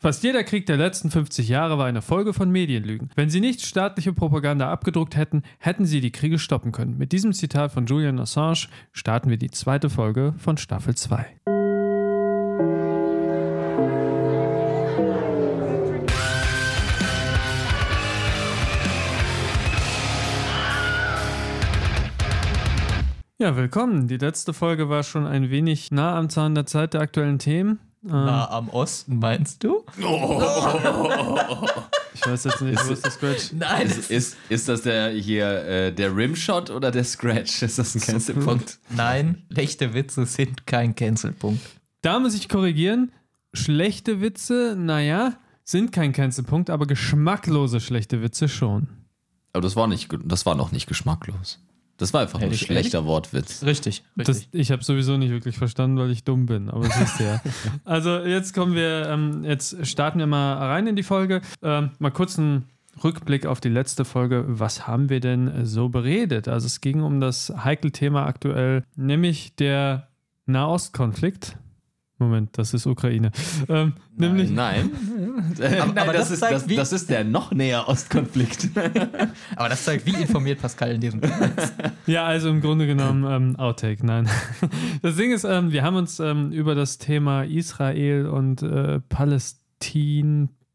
Fast jeder Krieg der letzten 50 Jahre war eine Folge von Medienlügen. Wenn sie nicht staatliche Propaganda abgedruckt hätten, hätten sie die Kriege stoppen können. Mit diesem Zitat von Julian Assange starten wir die zweite Folge von Staffel 2. Ja, willkommen. Die letzte Folge war schon ein wenig nah am Zahn der Zeit der aktuellen Themen. Ähm, Nah am Osten, meinst du? ich weiß jetzt nicht, wo ist der Scratch? Nein, Ist, ist, ist das der hier äh, der Rimshot oder der Scratch? Ist das ein Cancelpunkt? nein, schlechte Witze sind kein Cancelpunkt. Da muss ich korrigieren. Schlechte Witze, naja, sind kein Cancelpunkt, aber geschmacklose schlechte Witze schon. Aber das war nicht, das war noch nicht geschmacklos. Das war einfach nur ein Ehrlich, schlechter Wortwitz. Richtig, Das, richtig. ich habe sowieso nicht wirklich verstanden, weil ich dumm bin, aber siehst du ja. Also jetzt kommen wir, ähm, jetzt starten wir mal rein in die Folge. Ähm, mal kurz einen Rückblick auf die letzte Folge. Was haben wir denn so beredet? Also es ging um das heikle Thema aktuell, nämlich der Nahostkonflikt. Moment, das ist Ukraine. Ähm, nämlich, Nein. Aber- Nein, aber das, das ist, das, das ist der noch näher Ostkonflikt. Aber das zeigt, wie informiert Pascal in diesem ist. Ja, also im Grunde genommen ähm, Outtake, nein. Das Ding ist, ähm, wir haben uns ähm, über das Thema Israel und äh,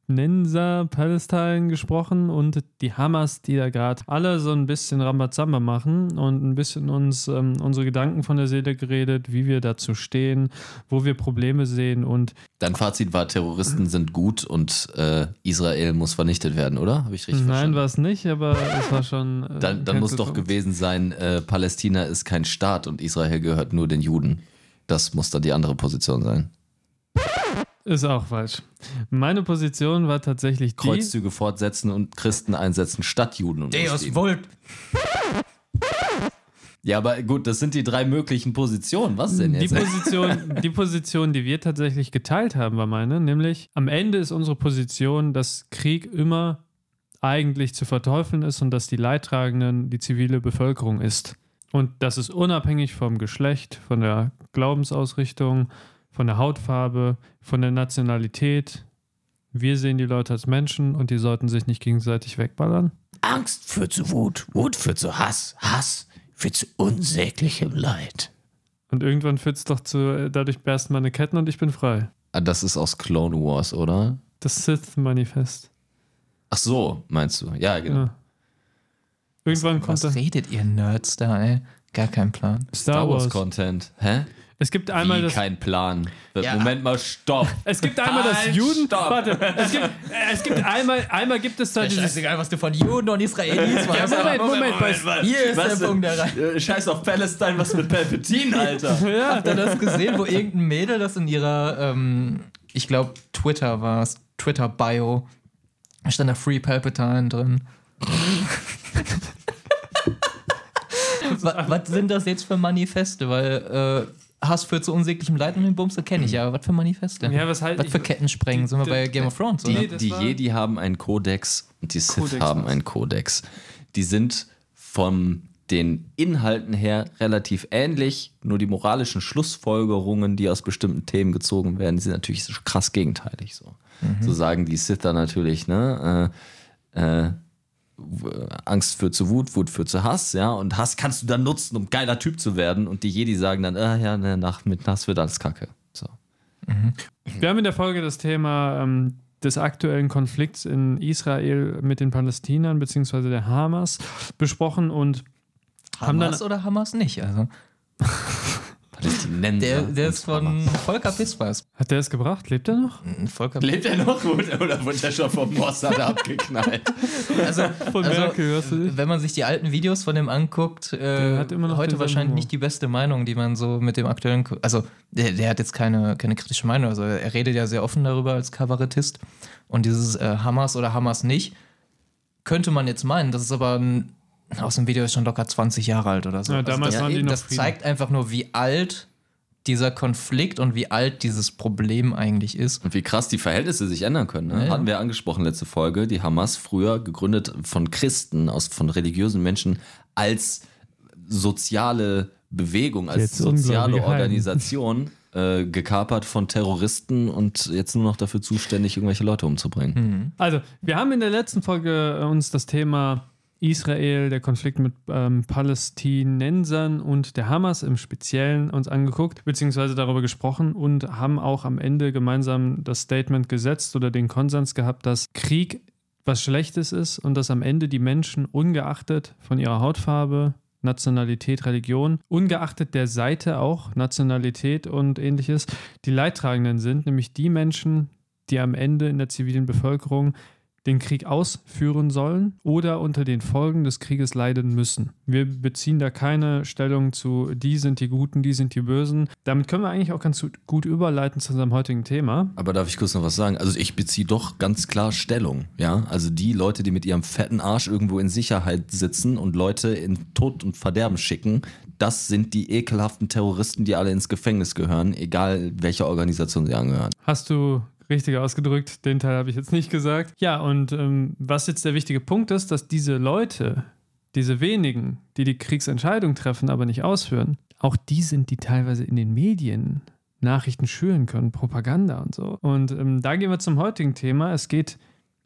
Palästinenser, Palästin gesprochen und die Hamas, die da gerade alle so ein bisschen Rambazamba machen und ein bisschen uns ähm, unsere Gedanken von der Seele geredet, wie wir dazu stehen, wo wir Probleme sehen und Dein Fazit war, Terroristen sind gut und äh, Israel muss vernichtet werden, oder? Habe ich richtig nein, verstanden? war es nicht, aber es war schon. Äh, Dann, dann muss doch gewesen sein, äh, Palästina ist kein Staat und Israel gehört nur den Juden. Das muss dann die andere Position sein. Ist auch falsch. Meine Position war tatsächlich die. Kreuzzüge fortsetzen und Christen einsetzen statt Juden und Deus. Vult. Ja, aber gut, das sind die drei möglichen Positionen. Was denn Die jetzt? Position, die Position, die wir tatsächlich geteilt haben, war meine, nämlich am Ende ist unsere Position, dass Krieg immer eigentlich zu verteufeln ist und dass die Leidtragenden die zivile Bevölkerung ist. Und das ist unabhängig vom Geschlecht, von der Glaubensausrichtung, von der Hautfarbe, von der Nationalität. Wir sehen die Leute als Menschen und die sollten sich nicht gegenseitig wegballern. Angst führt zu Wut, Wut führt zu Hass, Hass führt zu unsäglichem Leid. Und irgendwann führt es doch zu, äh, dadurch bersten meine Ketten und ich bin frei. Ah, Das ist aus Clone Wars, oder? Das Sith-Manifest. Ach so, meinst du? Ja, genau. Ja. Irgendwann kommt Was da redet ihr Nerds da, ey? Gar kein Plan. Star Wars. Content. Hä? Es gibt einmal Wie das. kein Plan. Ja. Moment mal, stopp. Es gibt einmal das Halt, Juden. stopp. Warte, es gibt, es gibt einmal, einmal gibt es da dieses. Scheißegal, was du von Juden und Israelis Ja, weißt. Moment, aber Moment, bei- Hier ist Was der Punkt der Reihe. Äh, Scheiß auf Palestine, was mit Palpatine, Alter? Ja, Habt ihr das gesehen, wo irgendein Mädel das in ihrer, ähm, ich glaube, Twitter war es, Twitter-Bio, stand da Free Palpatine drin. was, was sind das jetzt für Manifeste? Weil äh, Hass führt zu unsäglichem Leid und den Bumse kenne ich ja. Aber was für Manifeste? Ja, was halt- was für Kettensprengen? Sind wir bei Game of Thrones, die- oder? das Die Jedi haben einen Kodex und die Sith Kodex haben einen Kodex. Die sind von den Inhalten her relativ ähnlich, nur die moralischen Schlussfolgerungen, die aus bestimmten Themen gezogen werden, sind natürlich so krass gegenteilig. So, so sagen die Sither natürlich, ne? Äh, äh, Angst führt zu Wut, Wut führt zu Hass, ja, und Hass kannst du dann nutzen, um geiler Typ zu werden. Und die Jedi sagen dann, ah ja, ne, nach, mit Hass wird alles Kacke. So. wir haben in der Folge das Thema ähm, des aktuellen Konflikts in Israel mit den Palästinern bzw. der Hamas besprochen und haben dann Hamas oder Hamas nicht? Also. der, der ist von. Volker Pispers. hat der es gebracht? Lebt er noch? Volker Lebt er noch oder, oder wurde er schon vom Mossad abgeknallt? Also, Von also Merkel, hörst du wenn man sich die alten Videos von dem anguckt, äh, hat immer noch heute wahrscheinlich nicht die beste Meinung, die man so mit dem aktuellen, also der, der hat jetzt keine, keine kritische Meinung, also er redet ja sehr offen darüber als Kabarettist und dieses äh, Hamas oder Hamas nicht, könnte man jetzt meinen, das ist aber ein, aus dem Video ist schon locker 20 Jahre alt oder so. Ja, damals das, waren die noch das Frieden. zeigt einfach nur, wie alt dieser Konflikt und wie alt dieses Problem eigentlich ist. Und wie krass die Verhältnisse sich ändern können. Ne? Ja, ja. Hatten wir angesprochen letzte Folge. Die Hamas früher gegründet von Christen, aus, von religiösen Menschen als soziale Bewegung, als Jetzt soziale. Organisation äh, gekapert von Terroristen und jetzt nur noch dafür zuständig, irgendwelche Leute umzubringen. Also, wir haben in der letzten Folge äh, uns das Thema Israel, der Konflikt mit ähm, Palästinensern und der Hamas im Speziellen uns angeguckt, beziehungsweise darüber gesprochen und haben auch am Ende gemeinsam das Statement gesetzt oder den Konsens gehabt, dass Krieg was Schlechtes ist und dass am Ende die Menschen ungeachtet von ihrer Hautfarbe, Nationalität, Religion, ungeachtet der Seite auch, Nationalität und ähnliches, die Leidtragenden sind, nämlich die Menschen, die am Ende in der zivilen Bevölkerung den Krieg ausführen sollen oder unter den Folgen des Krieges leiden müssen. Wir beziehen da keine Stellung zu, die sind die Guten, die sind die Bösen. Damit können wir eigentlich auch ganz gut überleiten zu unserem heutigen Thema. Aber darf ich kurz noch was sagen? Also ich beziehe doch ganz klar Stellung, ja. Also die Leute, die mit ihrem fetten Arsch irgendwo in Sicherheit sitzen und Leute in Tod und Verderben schicken, das sind die ekelhaften Terroristen, die alle ins Gefängnis gehören, egal welcher Organisation sie angehören. Hast du richtig ausgedrückt, den Teil habe ich jetzt nicht gesagt. Ja, und ähm, was jetzt der wichtige Punkt ist, dass diese Leute, diese wenigen, die die Kriegsentscheidung treffen, aber nicht ausführen, auch die sind, die teilweise in den Medien Nachrichten schüren können, Propaganda und so. Und ähm, da gehen wir zum heutigen Thema. Es geht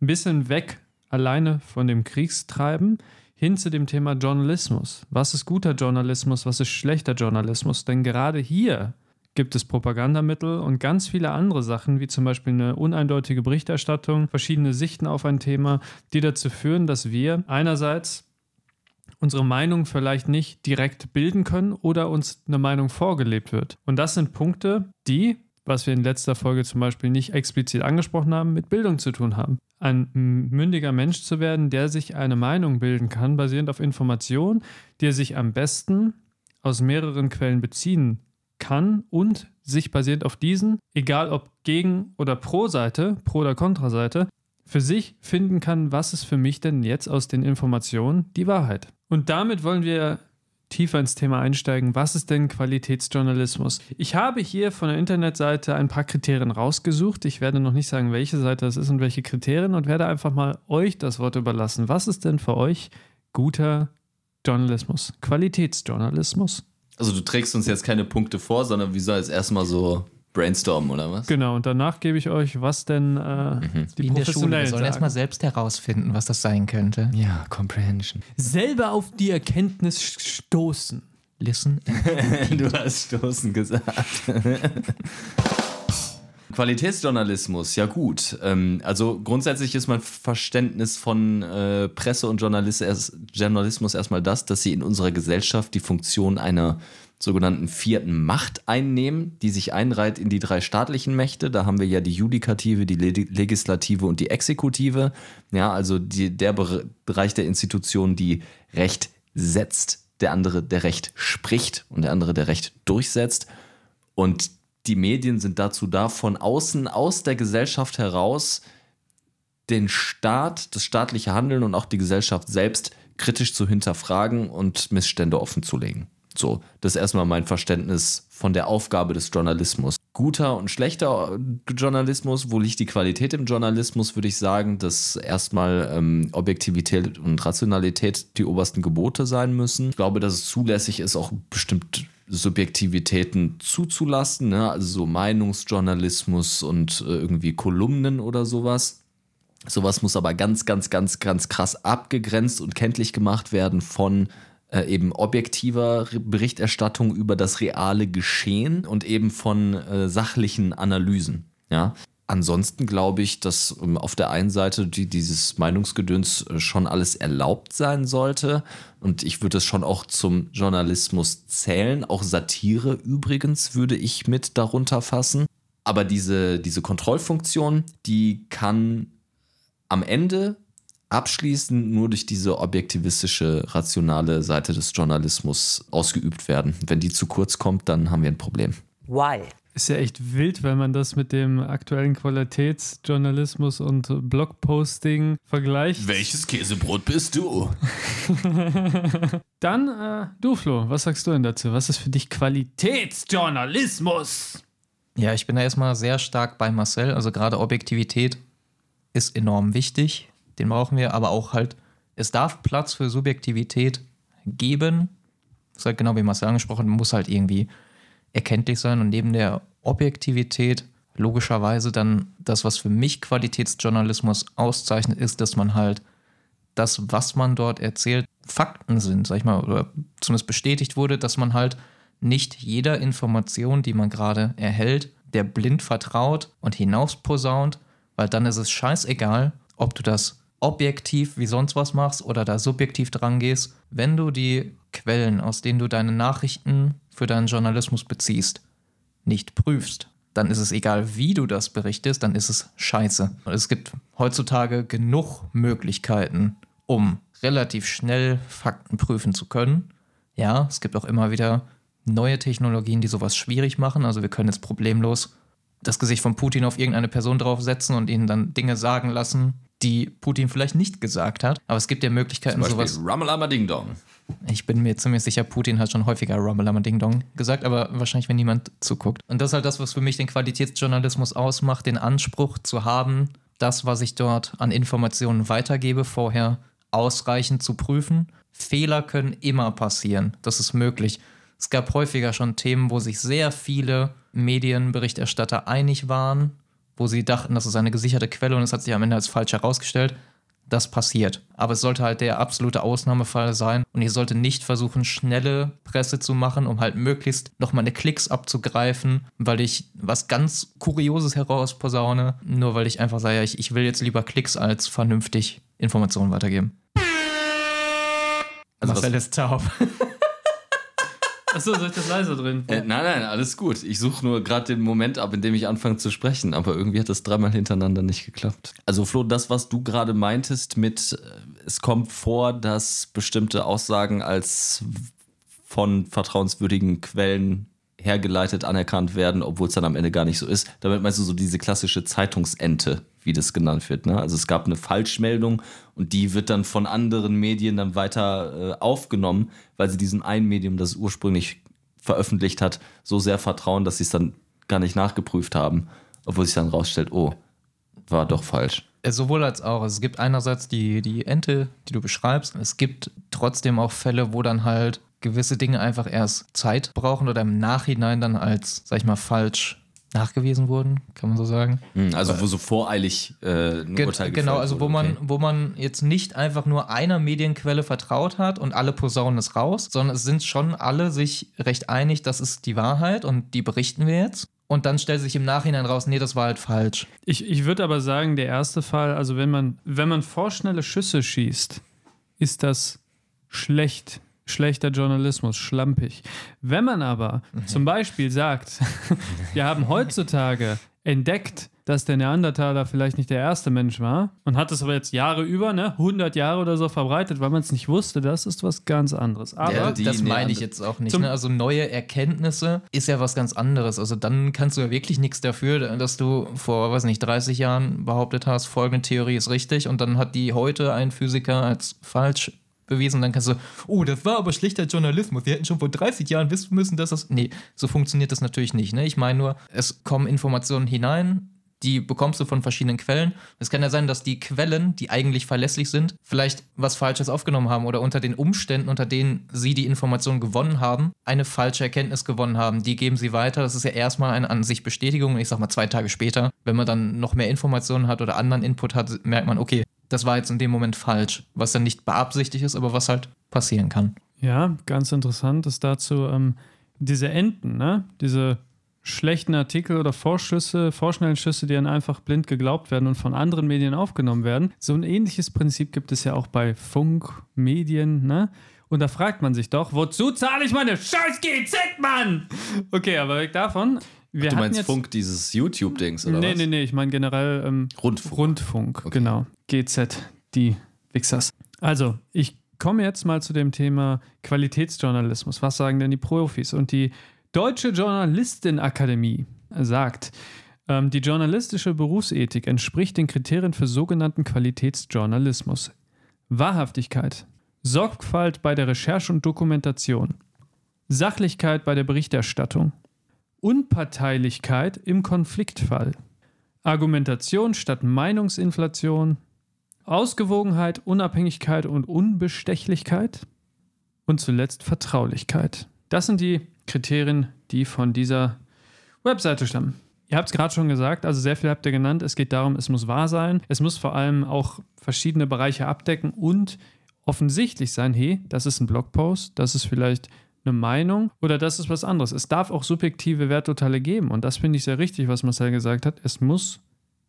ein bisschen weg alleine von dem Kriegstreiben hin zu dem Thema Journalismus. Was ist guter Journalismus, was ist schlechter Journalismus? Denn gerade hier gibt es Propagandamittel und ganz viele andere Sachen, wie zum Beispiel eine uneindeutige Berichterstattung, verschiedene Sichten auf ein Thema, die dazu führen, dass wir einerseits unsere Meinung vielleicht nicht direkt bilden können oder uns eine Meinung vorgelebt wird. Und das sind Punkte, die, was wir in letzter Folge zum Beispiel nicht explizit angesprochen haben, mit Bildung zu tun haben. Ein mündiger Mensch zu werden, der sich eine Meinung bilden kann, basierend auf Informationen, die er sich am besten aus mehreren Quellen beziehen kann und sich basierend auf diesen, egal ob Gegen- oder Pro-Seite, Pro- oder Kontra-Seite, für sich finden kann, was ist für mich denn jetzt aus den Informationen die Wahrheit. Und damit wollen wir tiefer ins Thema einsteigen. Was ist denn Qualitätsjournalismus? Ich habe hier von der Internetseite ein paar Kriterien rausgesucht. Ich werde noch nicht sagen, welche Seite das ist und welche Kriterien und werde einfach mal euch das Wort überlassen. Was ist denn für euch guter Journalismus? Qualitätsjournalismus? Also du trägst uns jetzt keine Punkte vor, sondern wie soll es erstmal so brainstormen oder was? Genau, und danach gebe ich euch, was denn äh, die Wie in der Schule. Wir Professionellen sollen erstmal selbst herausfinden, was das sein könnte. Ja, Comprehension. Selber auf die Erkenntnis stoßen. Listen. du hast Stoßen gesagt. Qualitätsjournalismus, ja gut. Ähm, also grundsätzlich ist mein Verständnis von äh, Presse und Journalist erst, Journalismus erstmal das, dass sie in unserer Gesellschaft die Funktion einer sogenannten vierten Macht einnehmen, die sich einreiht in die drei staatlichen Mächte. Da haben wir ja die Judikative, die Le Legislative und die Exekutive. Ja, also die, der Bere- Bereich der Institutionen, die Recht setzt, der andere, der Recht spricht und der andere, der Recht durchsetzt. Und die Medien sind dazu da, von außen, aus der Gesellschaft heraus, den Staat, das staatliche Handeln und auch die Gesellschaft selbst kritisch zu hinterfragen und Missstände offenzulegen. So, das ist erstmal mein Verständnis von der Aufgabe des Journalismus. Guter und schlechter Journalismus, wo liegt die Qualität im Journalismus, würde ich sagen, dass erstmal ähm, Objektivität und Rationalität die obersten Gebote sein müssen. Ich glaube, dass es zulässig ist, auch bestimmt Subjektivitäten zuzulassen, ne? also so Meinungsjournalismus und äh, irgendwie Kolumnen oder sowas. Sowas muss aber ganz, ganz, ganz, ganz krass abgegrenzt und kenntlich gemacht werden von äh, eben objektiver Berichterstattung über das reale Geschehen und eben von äh, sachlichen Analysen. Ja. Ansonsten glaube ich, dass ähm, auf der einen Seite die, dieses Meinungsgedöns äh, schon alles erlaubt sein sollte. Und ich würde es schon auch zum Journalismus zählen. Auch Satire übrigens würde ich mit darunter fassen. Aber diese, diese Kontrollfunktion, die kann am Ende abschließend nur durch diese objektivistische, rationale Seite des Journalismus ausgeübt werden. Wenn die zu kurz kommt, dann haben wir ein Problem. Why? Ist ja echt wild, wenn man das mit dem aktuellen Qualitätsjournalismus und Blogposting vergleicht. Welches Käsebrot bist du? Dann, äh, du Flo, was sagst du denn dazu? Was ist für dich Qualitätsjournalismus? Ja, ich bin da erstmal sehr stark bei Marcel. Also gerade Objektivität ist enorm wichtig. Den brauchen wir, aber auch halt, es darf Platz für Subjektivität geben. Das ist halt genau wie Marcel angesprochen, muss halt irgendwie erkenntlich sein. Und neben der Objektivität logischerweise dann das, was für mich Qualitätsjournalismus auszeichnet, ist, dass man halt das, was man dort erzählt, Fakten sind, sag ich mal, oder zumindest bestätigt wurde, dass man halt nicht jeder Information, die man gerade erhält, der blind vertraut und hinausposaunt, weil dann ist es scheißegal, ob du das objektiv wie sonst was machst oder da subjektiv dran gehst. Wenn du die Quellen, aus denen du deine Nachrichten für deinen Journalismus beziehst, nicht prüfst, dann ist es egal, wie du das berichtest, dann ist es scheiße. Es gibt heutzutage genug Möglichkeiten, um relativ schnell Fakten prüfen zu können. Ja, es gibt auch immer wieder neue Technologien, die sowas schwierig machen. Also wir können jetzt problemlos das Gesicht von Putin auf irgendeine Person draufsetzen und ihnen dann Dinge sagen lassen, die Putin vielleicht nicht gesagt hat. Aber es gibt ja Möglichkeiten, Zum Beispiel sowas. Rummelama Ding Dong. Ich bin mir ziemlich sicher, Putin hat schon häufiger Rummelama Ding Dong gesagt, aber wahrscheinlich, wenn niemand zuguckt. Und das ist halt das, was für mich den Qualitätsjournalismus ausmacht, den Anspruch zu haben, das, was ich dort an Informationen weitergebe, vorher ausreichend zu prüfen. Fehler können immer passieren. Das ist möglich. Es gab häufiger schon Themen, wo sich sehr viele Medienberichterstatter einig waren, wo sie dachten, das ist eine gesicherte Quelle und es hat sich am Ende als falsch herausgestellt. Das passiert. Aber es sollte halt der absolute Ausnahmefall sein und ihr sollte nicht versuchen, schnelle Presse zu machen, um halt möglichst noch meine Klicks abzugreifen, weil ich was ganz Kurioses herausposaune, nur weil ich einfach sage, ja, ich, ich will jetzt lieber Klicks als vernünftig Informationen weitergeben. Also Marcel ist taub. Achso, soll ich das leiser drin? äh, nein, nein, alles gut. Ich suche nur gerade den Moment ab, in dem ich anfange zu sprechen, aber irgendwie hat das dreimal hintereinander nicht geklappt. Also Flo, das, was du gerade meintest mit, äh, es kommt vor, dass bestimmte Aussagen als von vertrauenswürdigen Quellen hergeleitet anerkannt werden, obwohl es dann am Ende gar nicht so ist. Damit meinst du so diese klassische Zeitungsente, wie das genannt wird. Ne? Also es gab eine Falschmeldung und die wird dann von anderen Medien dann weiter äh, aufgenommen, weil sie diesem einen Medium, das ursprünglich veröffentlicht hat, so sehr vertrauen, dass sie es dann gar nicht nachgeprüft haben, obwohl sich dann rausstellt, oh, war doch falsch. Sowohl als auch. Es gibt einerseits die, die Ente, die du beschreibst. Es gibt trotzdem auch Fälle, wo dann halt gewisse Dinge einfach erst Zeit brauchen oder im Nachhinein dann als, sag ich mal, falsch nachgewiesen wurden, kann man so sagen. Hm, Also wo so voreilig äh, ein Ge Urteil genau, gefällt also wo man, okay. wo man jetzt nicht einfach nur einer Medienquelle vertraut hat und alle posaunen es raus, sondern es sind schon alle sich recht einig, das ist die Wahrheit und die berichten wir jetzt. Und dann stellt sich im Nachhinein raus, nee, das war halt falsch. Ich, ich würde aber sagen, der erste Fall, also wenn man, wenn man vorschnelle Schüsse schießt, ist das schlecht. Schlechter Journalismus, schlampig. Wenn man aber zum Beispiel sagt, wir haben heutzutage entdeckt, dass der Neandertaler vielleicht nicht der erste Mensch war und hat es aber jetzt Jahre über, ne, 100 Jahre oder so verbreitet, weil man es nicht wusste, das ist was ganz anderes. Aber Ja, das meine ich jetzt auch nicht. Ne? Also neue Erkenntnisse ist ja was ganz anderes. Also dann kannst du ja wirklich nichts dafür, dass du vor, weiß nicht, 30 Jahren behauptet hast, folgende Theorie ist richtig und dann hat die heute ein Physiker als falsch bewiesen. Dann kannst du, oh, das war aber schlechter Journalismus. Wir hätten schon vor 30 Jahren wissen müssen, dass das. Nee, so funktioniert das natürlich nicht. Ne? Ich meine nur, es kommen Informationen hinein, die bekommst du von verschiedenen Quellen. Es kann ja sein, dass die Quellen, die eigentlich verlässlich sind, vielleicht was Falsches aufgenommen haben oder unter den Umständen, unter denen sie die Information gewonnen haben, eine falsche Erkenntnis gewonnen haben. Die geben sie weiter. Das ist ja erstmal eine an sich Bestätigung. Ich sag mal, zwei Tage später, wenn man dann noch mehr Informationen hat oder anderen Input hat, merkt man, okay, das war jetzt in dem Moment falsch. Was dann nicht beabsichtigt ist, aber was halt passieren kann. Ja, ganz interessant ist dazu ähm, diese Enten, ne? Diese schlechten Artikel oder Vorschüsse, vorschnellen Schüsse, die dann einfach blind geglaubt werden und von anderen Medien aufgenommen werden. So ein ähnliches Prinzip gibt es ja auch bei Funk, Medien, ne? Und da fragt man sich doch, wozu zahle ich meine scheiß GZ, Mann? Okay, aber weg davon. Wir Du meinst jetzt, Funk, dieses YouTube-Dings, oder Nee, was? nee, nee, ich meine generell ähm, Rundfunk. Rundfunk, genau. GZ, die Wichsers. Also, ich komme jetzt mal zu dem Thema Qualitätsjournalismus. Was sagen denn die Profis? Und die Deutsche Journalistenakademie sagt, ähm, die journalistische Berufsethik entspricht den Kriterien für sogenannten Qualitätsjournalismus. Wahrhaftigkeit, Sorgfalt bei der Recherche und Dokumentation, Sachlichkeit bei der Berichterstattung, Unparteilichkeit im Konfliktfall, Argumentation statt Meinungsinflation, Ausgewogenheit, Unabhängigkeit und Unbestechlichkeit und zuletzt Vertraulichkeit. Das sind die Kriterien, die von dieser Webseite stammen. Ihr habt es gerade schon gesagt, also sehr viel habt ihr genannt. Es geht darum, es muss wahr sein. Es muss vor allem auch verschiedene Bereiche abdecken und offensichtlich sein, hey, das ist ein Blogpost, das ist vielleicht eine Meinung oder das ist was anderes. Es darf auch subjektive Werturteile geben und das finde ich sehr richtig, was Marcel gesagt hat. Es muss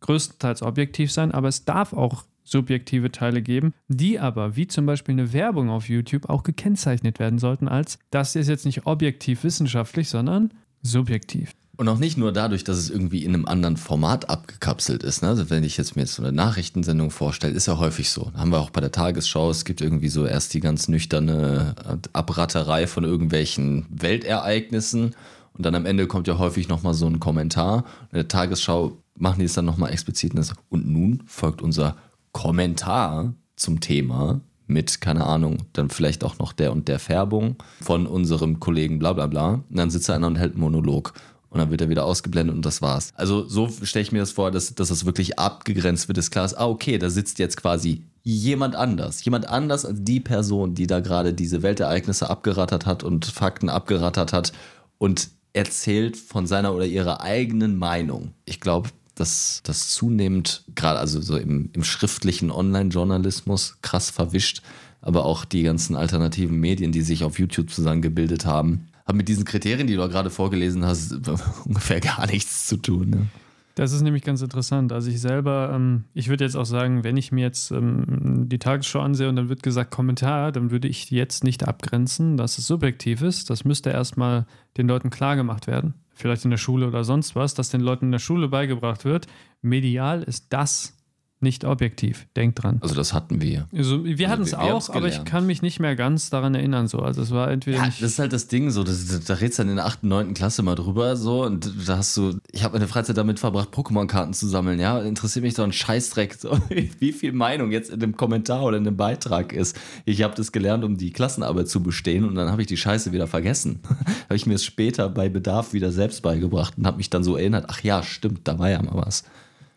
größtenteils objektiv sein, aber es darf auch subjektive Teile geben, die aber, wie zum Beispiel eine Werbung auf YouTube, auch gekennzeichnet werden sollten als, das ist jetzt nicht objektiv wissenschaftlich, sondern subjektiv. Und auch nicht nur dadurch, dass es irgendwie in einem anderen Format abgekapselt ist. Ne? Also wenn ich jetzt mir jetzt so eine Nachrichtensendung vorstelle, ist ja häufig so. Haben wir auch bei der Tagesschau. Es gibt irgendwie so erst die ganz nüchterne Abratterei von irgendwelchen Weltereignissen. Und dann am Ende kommt ja häufig nochmal so ein Kommentar. In der Tagesschau machen die es dann nochmal explizit. Und nun folgt unser Kommentar zum Thema mit, keine Ahnung, dann vielleicht auch noch der und der Färbung von unserem Kollegen bla bla bla. Und dann sitzt einer und hält einen Monolog. Und dann wird er wieder ausgeblendet und das war's. Also so stelle ich mir das vor, dass, dass das wirklich abgegrenzt wird, dass klar ist, ah, okay, da sitzt jetzt quasi jemand anders. Jemand anders als die Person, die da gerade diese Weltereignisse abgerattert hat und Fakten abgerattert hat und erzählt von seiner oder ihrer eigenen Meinung. Ich glaube, dass das zunehmend, gerade also so im, im schriftlichen Online-Journalismus, krass verwischt, aber auch die ganzen alternativen Medien, die sich auf YouTube zusammengebildet haben, haben mit diesen Kriterien, die du gerade vorgelesen hast, ungefähr gar nichts zu tun. Ne? Das ist nämlich ganz interessant. Also ich selber, ähm, ich würde jetzt auch sagen, wenn ich mir jetzt ähm, die Tagesschau ansehe und dann wird gesagt Kommentar, dann würde ich jetzt nicht abgrenzen, dass es subjektiv ist. Das müsste erstmal den Leuten klar gemacht werden. Vielleicht in der Schule oder sonst was, dass den Leuten in der Schule beigebracht wird. Medial ist das nicht objektiv. Denkt dran. Also das hatten wir. Also wir hatten es auch, aber ich kann mich nicht mehr ganz daran erinnern. So. Also es war entweder Ja, nicht. das ist halt das Ding so, das, da redest du dann in der 8., 9. Klasse mal drüber so und da hast du, ich habe meine Freizeit damit verbracht, Pokémon-Karten zu sammeln, ja, interessiert mich doch ein Scheißdreck, so, wie viel Meinung jetzt in dem Kommentar oder in dem Beitrag ist. Ich habe das gelernt, um die Klassenarbeit zu bestehen und dann habe ich die Scheiße wieder vergessen. habe ich mir es später bei Bedarf wieder selbst beigebracht und habe mich dann so erinnert, ach ja, stimmt, da war ja mal was.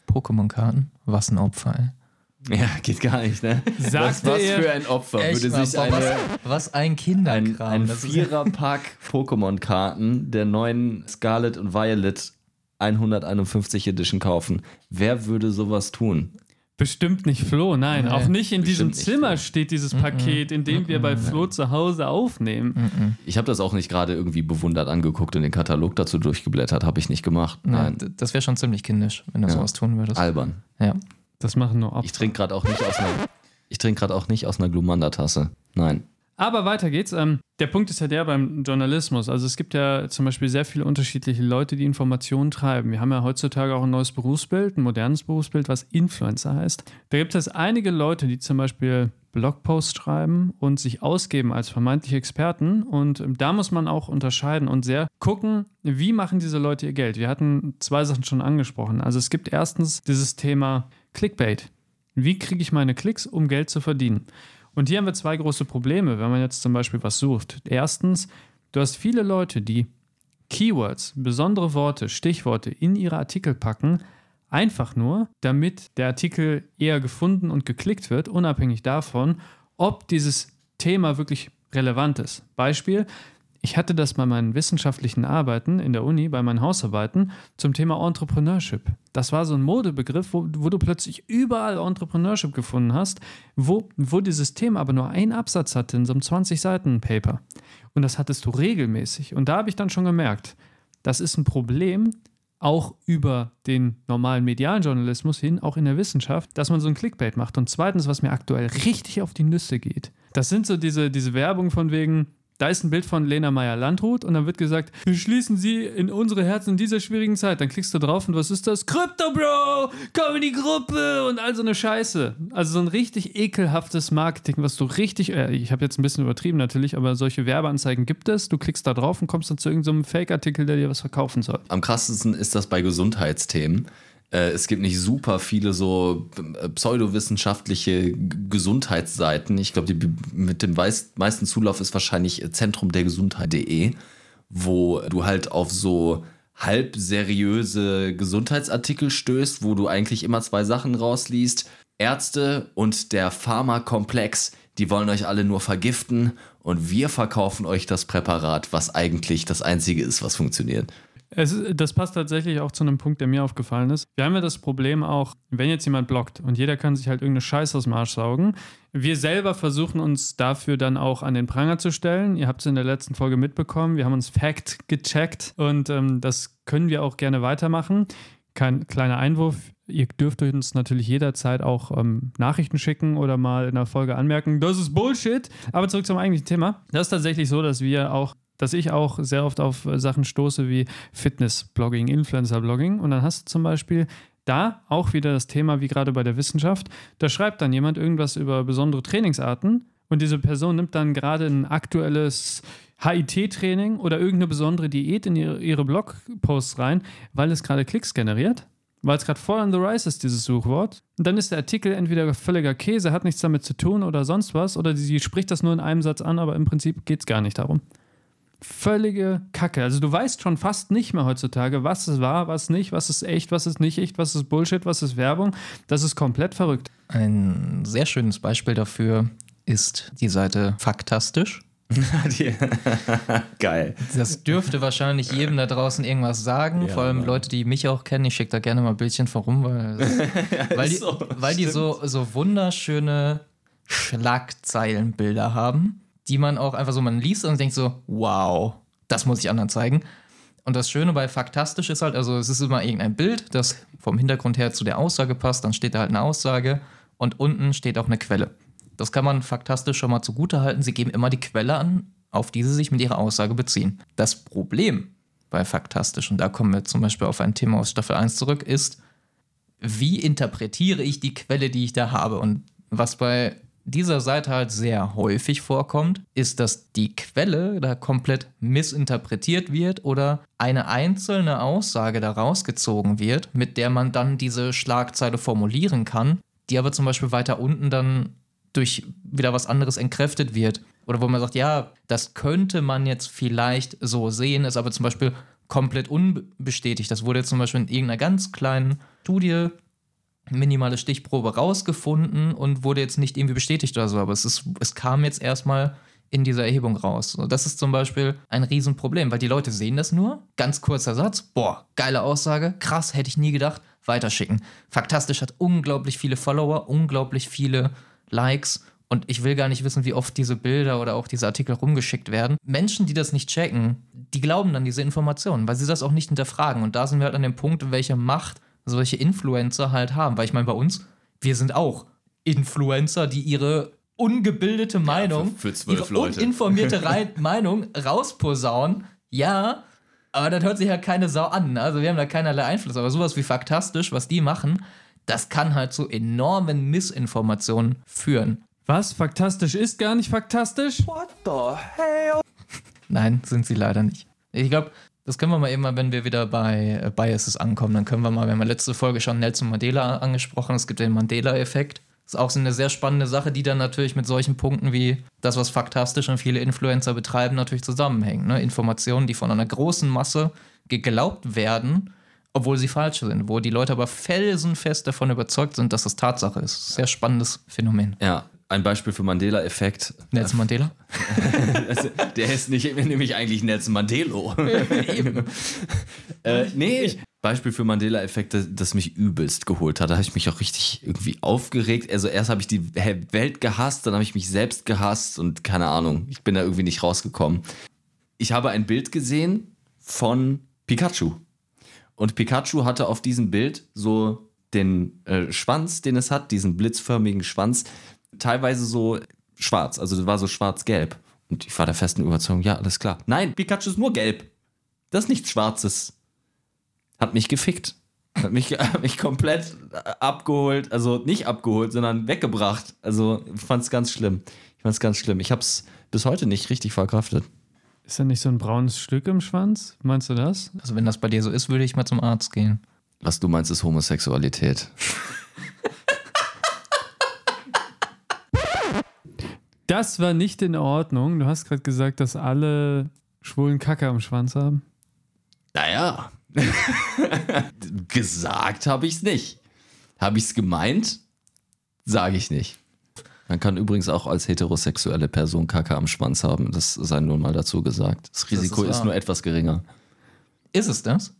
Pokémon-Karten, was ein Opfer. ey. Ja, geht gar nicht, ne? Was er- für ein Opfer würde mal, sich boah, eine... was, was ein ein, Kinderkram. ein ist- Vierer-Pack Pokémon-Karten der neuen Scarlet und Violet 151 Edition kaufen. Wer würde sowas tun? Bestimmt nicht Flo, nein. Nee, auch nicht in diesem Zimmer Flo. steht dieses Paket, in dem wir bei Flo zu Hause aufnehmen. Ich habe das auch nicht gerade irgendwie bewundert angeguckt und den Katalog dazu durchgeblättert, habe ich nicht gemacht. Nein, Nein, das wäre schon ziemlich kindisch, wenn du Ja. sowas tun würdest. albern. Ja. Das machen nur Opfer. Ich trinke gerade auch nicht aus einer ich trinke gerade auch nicht aus einer Glumanda-Tasse. Nein. Aber weiter geht's. Ähm, der Punkt ist ja der beim Journalismus. Also es gibt ja zum Beispiel sehr viele unterschiedliche Leute, die Informationen treiben. Wir haben ja heutzutage auch ein neues Berufsbild, ein modernes Berufsbild, was Influencer heißt. Da gibt es einige Leute, die zum Beispiel Blogposts schreiben und sich ausgeben als vermeintliche Experten. Und ähm, da muss man auch unterscheiden und sehr gucken, wie machen diese Leute ihr Geld. Wir hatten zwei Sachen schon angesprochen. Also es gibt erstens dieses Thema Clickbait. Wie kriege ich meine Klicks, um Geld zu verdienen? Und hier haben wir zwei große Probleme, wenn man jetzt zum Beispiel was sucht. Erstens, du hast viele Leute, die Keywords, besondere Worte, Stichworte in ihre Artikel packen, einfach nur, damit der Artikel eher gefunden und geklickt wird, unabhängig davon, ob dieses Thema wirklich relevant ist. Beispiel, ich hatte das bei meinen wissenschaftlichen Arbeiten in der Uni, bei meinen Hausarbeiten zum Thema Entrepreneurship. Das war so ein Modebegriff, wo, wo du plötzlich überall Entrepreneurship gefunden hast, wo, wo dieses Thema aber nur einen Absatz hatte in so einem 20-Seiten-Paper. Und das hattest du regelmäßig. Und da habe ich dann schon gemerkt, das ist ein Problem, auch über den normalen medialen Journalismus hin, auch in der Wissenschaft, dass man so ein Clickbait macht. Und zweitens, was mir aktuell richtig auf die Nüsse geht, das sind so diese, diese Werbung von wegen, da ist ein Bild von Lena Meyer-Landrut und dann wird gesagt, wir schließen sie in unsere Herzen in dieser schwierigen Zeit. Dann klickst du drauf und was ist das? Crypto Bro, komm in die Gruppe und all so eine Scheiße. Also so ein richtig ekelhaftes Marketing, was du richtig, äh, ich habe jetzt ein bisschen übertrieben natürlich, aber solche Werbeanzeigen gibt es. Du klickst da drauf und kommst dann zu irgendeinem Fake-Artikel, der dir was verkaufen soll. Am krassesten ist das bei Gesundheitsthemen. Äh, Es gibt nicht super viele so äh, pseudowissenschaftliche Gesundheitsseiten. Ich glaube, mit dem meisten Zulauf ist wahrscheinlich Zentrum der Gesundheit.de, wo du halt auf so halb seriöse Gesundheitsartikel stößt, wo du eigentlich immer zwei Sachen rausliest. Ärzte und der Pharmakomplex, die wollen euch alle nur vergiften und wir verkaufen euch das Präparat, was eigentlich das einzige ist, was funktioniert. Es, das passt tatsächlich auch zu einem Punkt, der mir aufgefallen ist. Wir haben ja das Problem auch, wenn jetzt jemand blockt und jeder kann sich halt irgendeine Scheiße aus dem Arsch saugen. Wir selber versuchen uns dafür dann auch an den Pranger zu stellen. Ihr habt es in der letzten Folge mitbekommen. Wir haben uns Fact gecheckt und ähm, das können wir auch gerne weitermachen. Kein kleiner Einwurf. Ihr dürft uns natürlich jederzeit auch ähm, Nachrichten schicken oder mal in der Folge anmerken, das ist Bullshit. Aber zurück zum eigentlichen Thema. Das ist tatsächlich so, dass wir auch dass ich auch sehr oft auf äh, Sachen stoße wie Fitness-Blogging, Influencer-Blogging. Und dann hast du zum Beispiel da auch wieder das Thema wie gerade bei der Wissenschaft. Da schreibt dann jemand irgendwas über besondere Trainingsarten und diese Person nimmt dann gerade ein aktuelles HIT-Training oder irgendeine besondere Diät in ihre, ihre Blogposts rein, weil es gerade Klicks generiert. Weil es gerade voll on the rise ist, dieses Suchwort. Und dann ist der Artikel entweder völliger Käse, hat nichts damit zu tun oder sonst was, oder sie spricht das nur in einem Satz an, aber im Prinzip geht es gar nicht darum völlige Kacke. Also du weißt schon fast nicht mehr heutzutage, was es war, was nicht, was ist echt, was ist nicht echt, was ist Bullshit, was ist Werbung. Das ist komplett verrückt. Ein sehr schönes Beispiel dafür ist die Seite Faktastisch. Geil. Das dürfte wahrscheinlich jedem da draußen irgendwas sagen. Ja, Vor allem Mann. Leute, die mich auch kennen. Ich schicke da gerne mal Bildchen vorum, weil, weil, die, so, weil die so, so wunderschöne Schlagzeilenbilder haben, die man auch einfach so, man liest und denkt so, wow, das muss ich anderen zeigen. Und das Schöne bei Faktastisch ist halt, also es ist immer irgendein Bild, das vom Hintergrund her zu der Aussage passt, dann steht da halt eine Aussage und unten steht auch eine Quelle. Das kann man faktastisch schon mal zugute halten. Sie geben immer die Quelle an, auf die sie sich mit ihrer Aussage beziehen. Das Problem bei faktastisch, und da kommen wir zum Beispiel auf ein Thema aus Staffel 1 zurück, ist, wie interpretiere ich die Quelle, die ich da habe? Und was bei dieser Seite halt sehr häufig vorkommt, ist, dass die Quelle da komplett missinterpretiert wird oder eine einzelne Aussage daraus gezogen wird, mit der man dann diese Schlagzeile formulieren kann, die aber zum Beispiel weiter unten dann durch wieder was anderes entkräftet wird. Oder wo man sagt, ja, das könnte man jetzt vielleicht so sehen, ist aber zum Beispiel komplett unbestätigt. Das wurde jetzt zum Beispiel in irgendeiner ganz kleinen Studie, minimale Stichprobe rausgefunden und wurde jetzt nicht irgendwie bestätigt oder so, aber es, ist, es kam jetzt erstmal in dieser Erhebung raus. Das ist zum Beispiel ein Riesenproblem, weil die Leute sehen das nur. Ganz kurzer Satz, boah, geile Aussage, krass, hätte ich nie gedacht, weiterschicken. Faktastisch hat unglaublich viele Follower, unglaublich viele Likes und ich will gar nicht wissen, wie oft diese Bilder oder auch diese Artikel rumgeschickt werden. Menschen, die das nicht checken, die glauben dann diese Informationen, weil sie das auch nicht hinterfragen. Und da sind wir halt an dem Punkt, welche Macht solche Influencer halt haben. Weil ich meine, bei uns, wir sind auch Influencer, die ihre ungebildete Meinung, für- für zwölf ihre Leute. uninformierte Meinung rausposaunen. Ja, aber das hört sich ja keine Sau an. ne? Also wir haben da keinerlei Einfluss. Aber sowas wie faktastisch, was die machen, das kann halt zu enormen Missinformationen führen. Was? Faktastisch ist gar nicht faktastisch? Nein, sind sie leider nicht. Ich glaube, das können wir mal eben mal, wenn wir wieder bei äh, Biases ankommen, dann können wir mal, wir haben ja letzte Folge schon Nelson Mandela angesprochen, es gibt den Mandela-Effekt. Das ist auch so eine sehr spannende Sache, die dann natürlich mit solchen Punkten wie das, was faktastisch und viele Influencer betreiben, natürlich zusammenhängen. Ne? Informationen, die von einer großen Masse geglaubt werden, obwohl sie falsch sind, wo die Leute aber felsenfest davon überzeugt sind, dass das Tatsache ist. Sehr spannendes Phänomen. Ja, ein Beispiel für Mandela-Effekt. Nelson Mandela? Also, der ist nicht, nämlich eigentlich Nelson Mandelo. äh, nee, Beispiel für Mandela-Effekt, das, das mich übelst geholt hat. Da habe ich mich auch richtig irgendwie aufgeregt. Also erst habe ich die Welt gehasst, dann habe ich mich selbst gehasst und keine Ahnung, ich bin da irgendwie nicht rausgekommen. Ich habe ein Bild gesehen von Pikachu. Und Pikachu hatte auf diesem Bild so den äh, Schwanz, den es hat, diesen blitzförmigen Schwanz, teilweise so schwarz, also das war so schwarz-gelb. Und ich war der festen Überzeugung, ja, alles klar. Nein, Pikachu ist nur gelb. Das ist nichts Schwarzes. Hat mich gefickt. Hat mich, hat mich komplett abgeholt, also nicht abgeholt, sondern weggebracht. Also ich fand es ganz schlimm. Ich fand es ganz schlimm. Ich habe es bis heute nicht richtig verkraftet. Ist da nicht so ein braunes Stück im Schwanz? Meinst du das? Also wenn das bei dir so ist, würde ich mal zum Arzt gehen. Was du meinst, ist Homosexualität. Das war nicht in Ordnung. Du hast gerade gesagt, dass alle schwulen Kacke am Schwanz haben. Naja, gesagt habe ich es nicht. Habe ich es gemeint? Sage ich nicht. Man kann übrigens auch als heterosexuelle Person Kacke am Schwanz haben. Das sei nun mal dazu gesagt. Das Risiko ist ist, wahr. nur etwas geringer. Ist es das?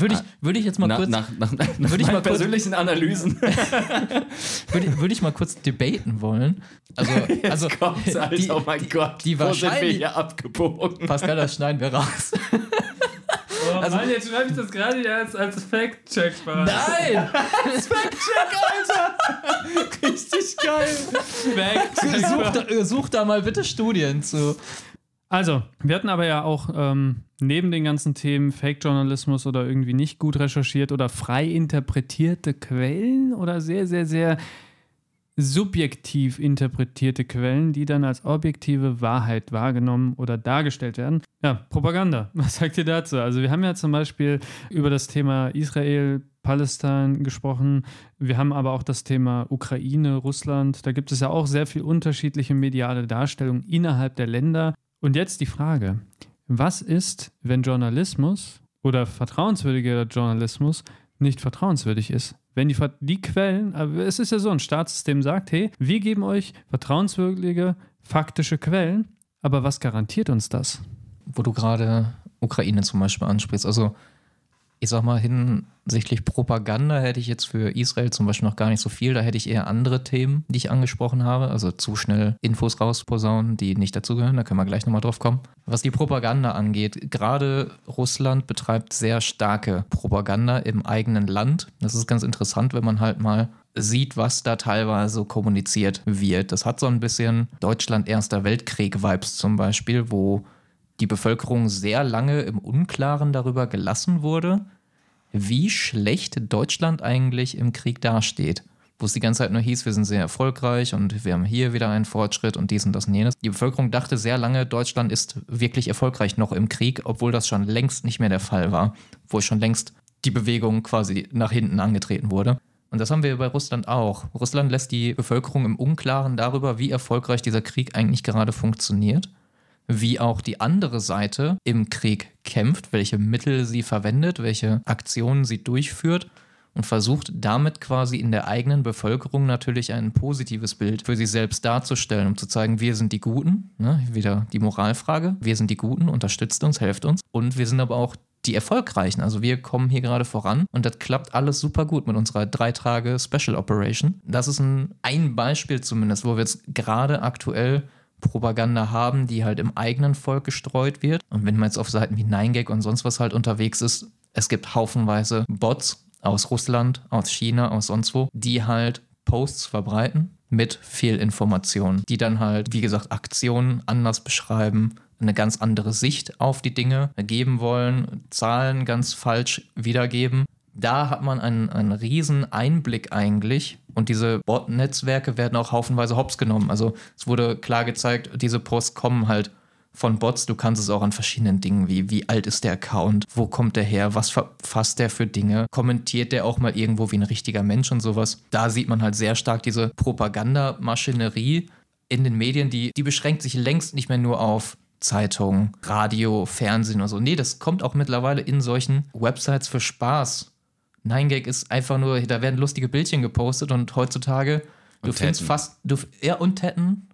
Würde ich, würde ich jetzt mal nach, kurz, nach, nach, nach Würde ich mal kurz- persönlichen Analysen. würde, ich- würde ich mal kurz debaten wollen. Also, also Kommt's, Alter, die, oh mein die, Gott, die wo sind wir wahrscheinlich, hier abgebogen? Pascal, das schneiden wir raus. Oh, also, Mann, jetzt schreibe ich das gerade jetzt als Fact-Check. Nein! Richtig geil. Fact-Check such, such da mal bitte Studien zu. Also, wir hatten aber ja auch ähm, neben den ganzen Themen Fake-Journalismus oder irgendwie nicht gut recherchiert oder frei interpretierte Quellen oder sehr, sehr, sehr subjektiv interpretierte Quellen, die dann als objektive Wahrheit wahrgenommen oder dargestellt werden. Ja, Propaganda. Was sagt ihr dazu? Also wir haben ja zum Beispiel über das Thema Israel, Palästina gesprochen. Wir haben aber auch das Thema Ukraine, Russland. Da gibt es ja auch sehr viel unterschiedliche mediale Darstellungen innerhalb der Länder. Und jetzt die Frage, was ist, wenn Journalismus oder vertrauenswürdiger Journalismus nicht vertrauenswürdig ist? Wenn die, die Quellen, aber es ist ja so, ein Staatssystem sagt, hey, wir geben euch vertrauenswürdige, faktische Quellen, aber was garantiert uns das? Wo du gerade Ukraine zum Beispiel ansprichst. Also, ich sag mal, hinsichtlich Propaganda hätte ich jetzt für Israel zum Beispiel noch gar nicht so viel. Da hätte ich eher andere Themen, die ich angesprochen habe. Also zu schnell Infos rausposaunen, die nicht dazugehören. Da können wir gleich nochmal drauf kommen. Was die Propaganda angeht, gerade Russland betreibt sehr starke Propaganda im eigenen Land. Das ist ganz interessant, wenn man halt mal sieht, was da teilweise kommuniziert wird. Das hat so ein bisschen Deutschland Erster Weltkrieg-Vibes zum Beispiel, wo die Bevölkerung sehr lange im Unklaren darüber gelassen wurde, wie schlecht Deutschland eigentlich im Krieg dasteht. Wo es die ganze Zeit nur hieß, wir sind sehr erfolgreich und wir haben hier wieder einen Fortschritt und dies und das und jenes. Die Bevölkerung dachte sehr lange, Deutschland ist wirklich erfolgreich noch im Krieg, obwohl das schon längst nicht mehr der Fall war. Wo schon längst die Bewegung quasi nach hinten angetreten wurde. Und das haben wir bei Russland auch. Russland lässt die Bevölkerung im Unklaren darüber, wie erfolgreich dieser Krieg eigentlich gerade funktioniert wie auch die andere Seite im Krieg kämpft, welche Mittel sie verwendet, welche Aktionen sie durchführt und versucht damit quasi in der eigenen Bevölkerung natürlich ein positives Bild für sich selbst darzustellen, um zu zeigen, wir sind die Guten, ne? wieder die Moralfrage, wir sind die Guten, unterstützt uns, helft uns und wir sind aber auch die Erfolgreichen. Also wir kommen hier gerade voran und das klappt alles super gut mit unserer drei Tage Special Operation. Das ist ein, ein Beispiel zumindest, wo wir jetzt gerade aktuell Propaganda haben, die halt im eigenen Volk gestreut wird. Und wenn man jetzt auf Seiten wie 9gag und sonst was halt unterwegs ist, es gibt haufenweise Bots aus Russland, aus China, aus sonst wo, die halt Posts verbreiten mit Fehlinformationen, die dann halt, wie gesagt, Aktionen anders beschreiben, eine ganz andere Sicht auf die Dinge geben wollen, Zahlen ganz falsch wiedergeben. Da hat man einen, einen riesen Einblick eigentlich und diese Bot-Netzwerke werden auch haufenweise hops genommen. Also es wurde klar gezeigt, diese Posts kommen halt von Bots. Du kannst es auch an verschiedenen Dingen wie, wie alt ist der Account, wo kommt der her, was verfasst der für Dinge, kommentiert der auch mal irgendwo wie ein richtiger Mensch und sowas. Da sieht man halt sehr stark diese Propagandamaschinerie in den Medien, die, die beschränkt sich längst nicht mehr nur auf Zeitung, Radio, Fernsehen und so. Nee, das kommt auch mittlerweile in solchen Websites für Spaß. 9gag ist einfach nur, da werden lustige Bildchen gepostet und heutzutage, du Und findest Tetten. fast, du, ja, und Tetten.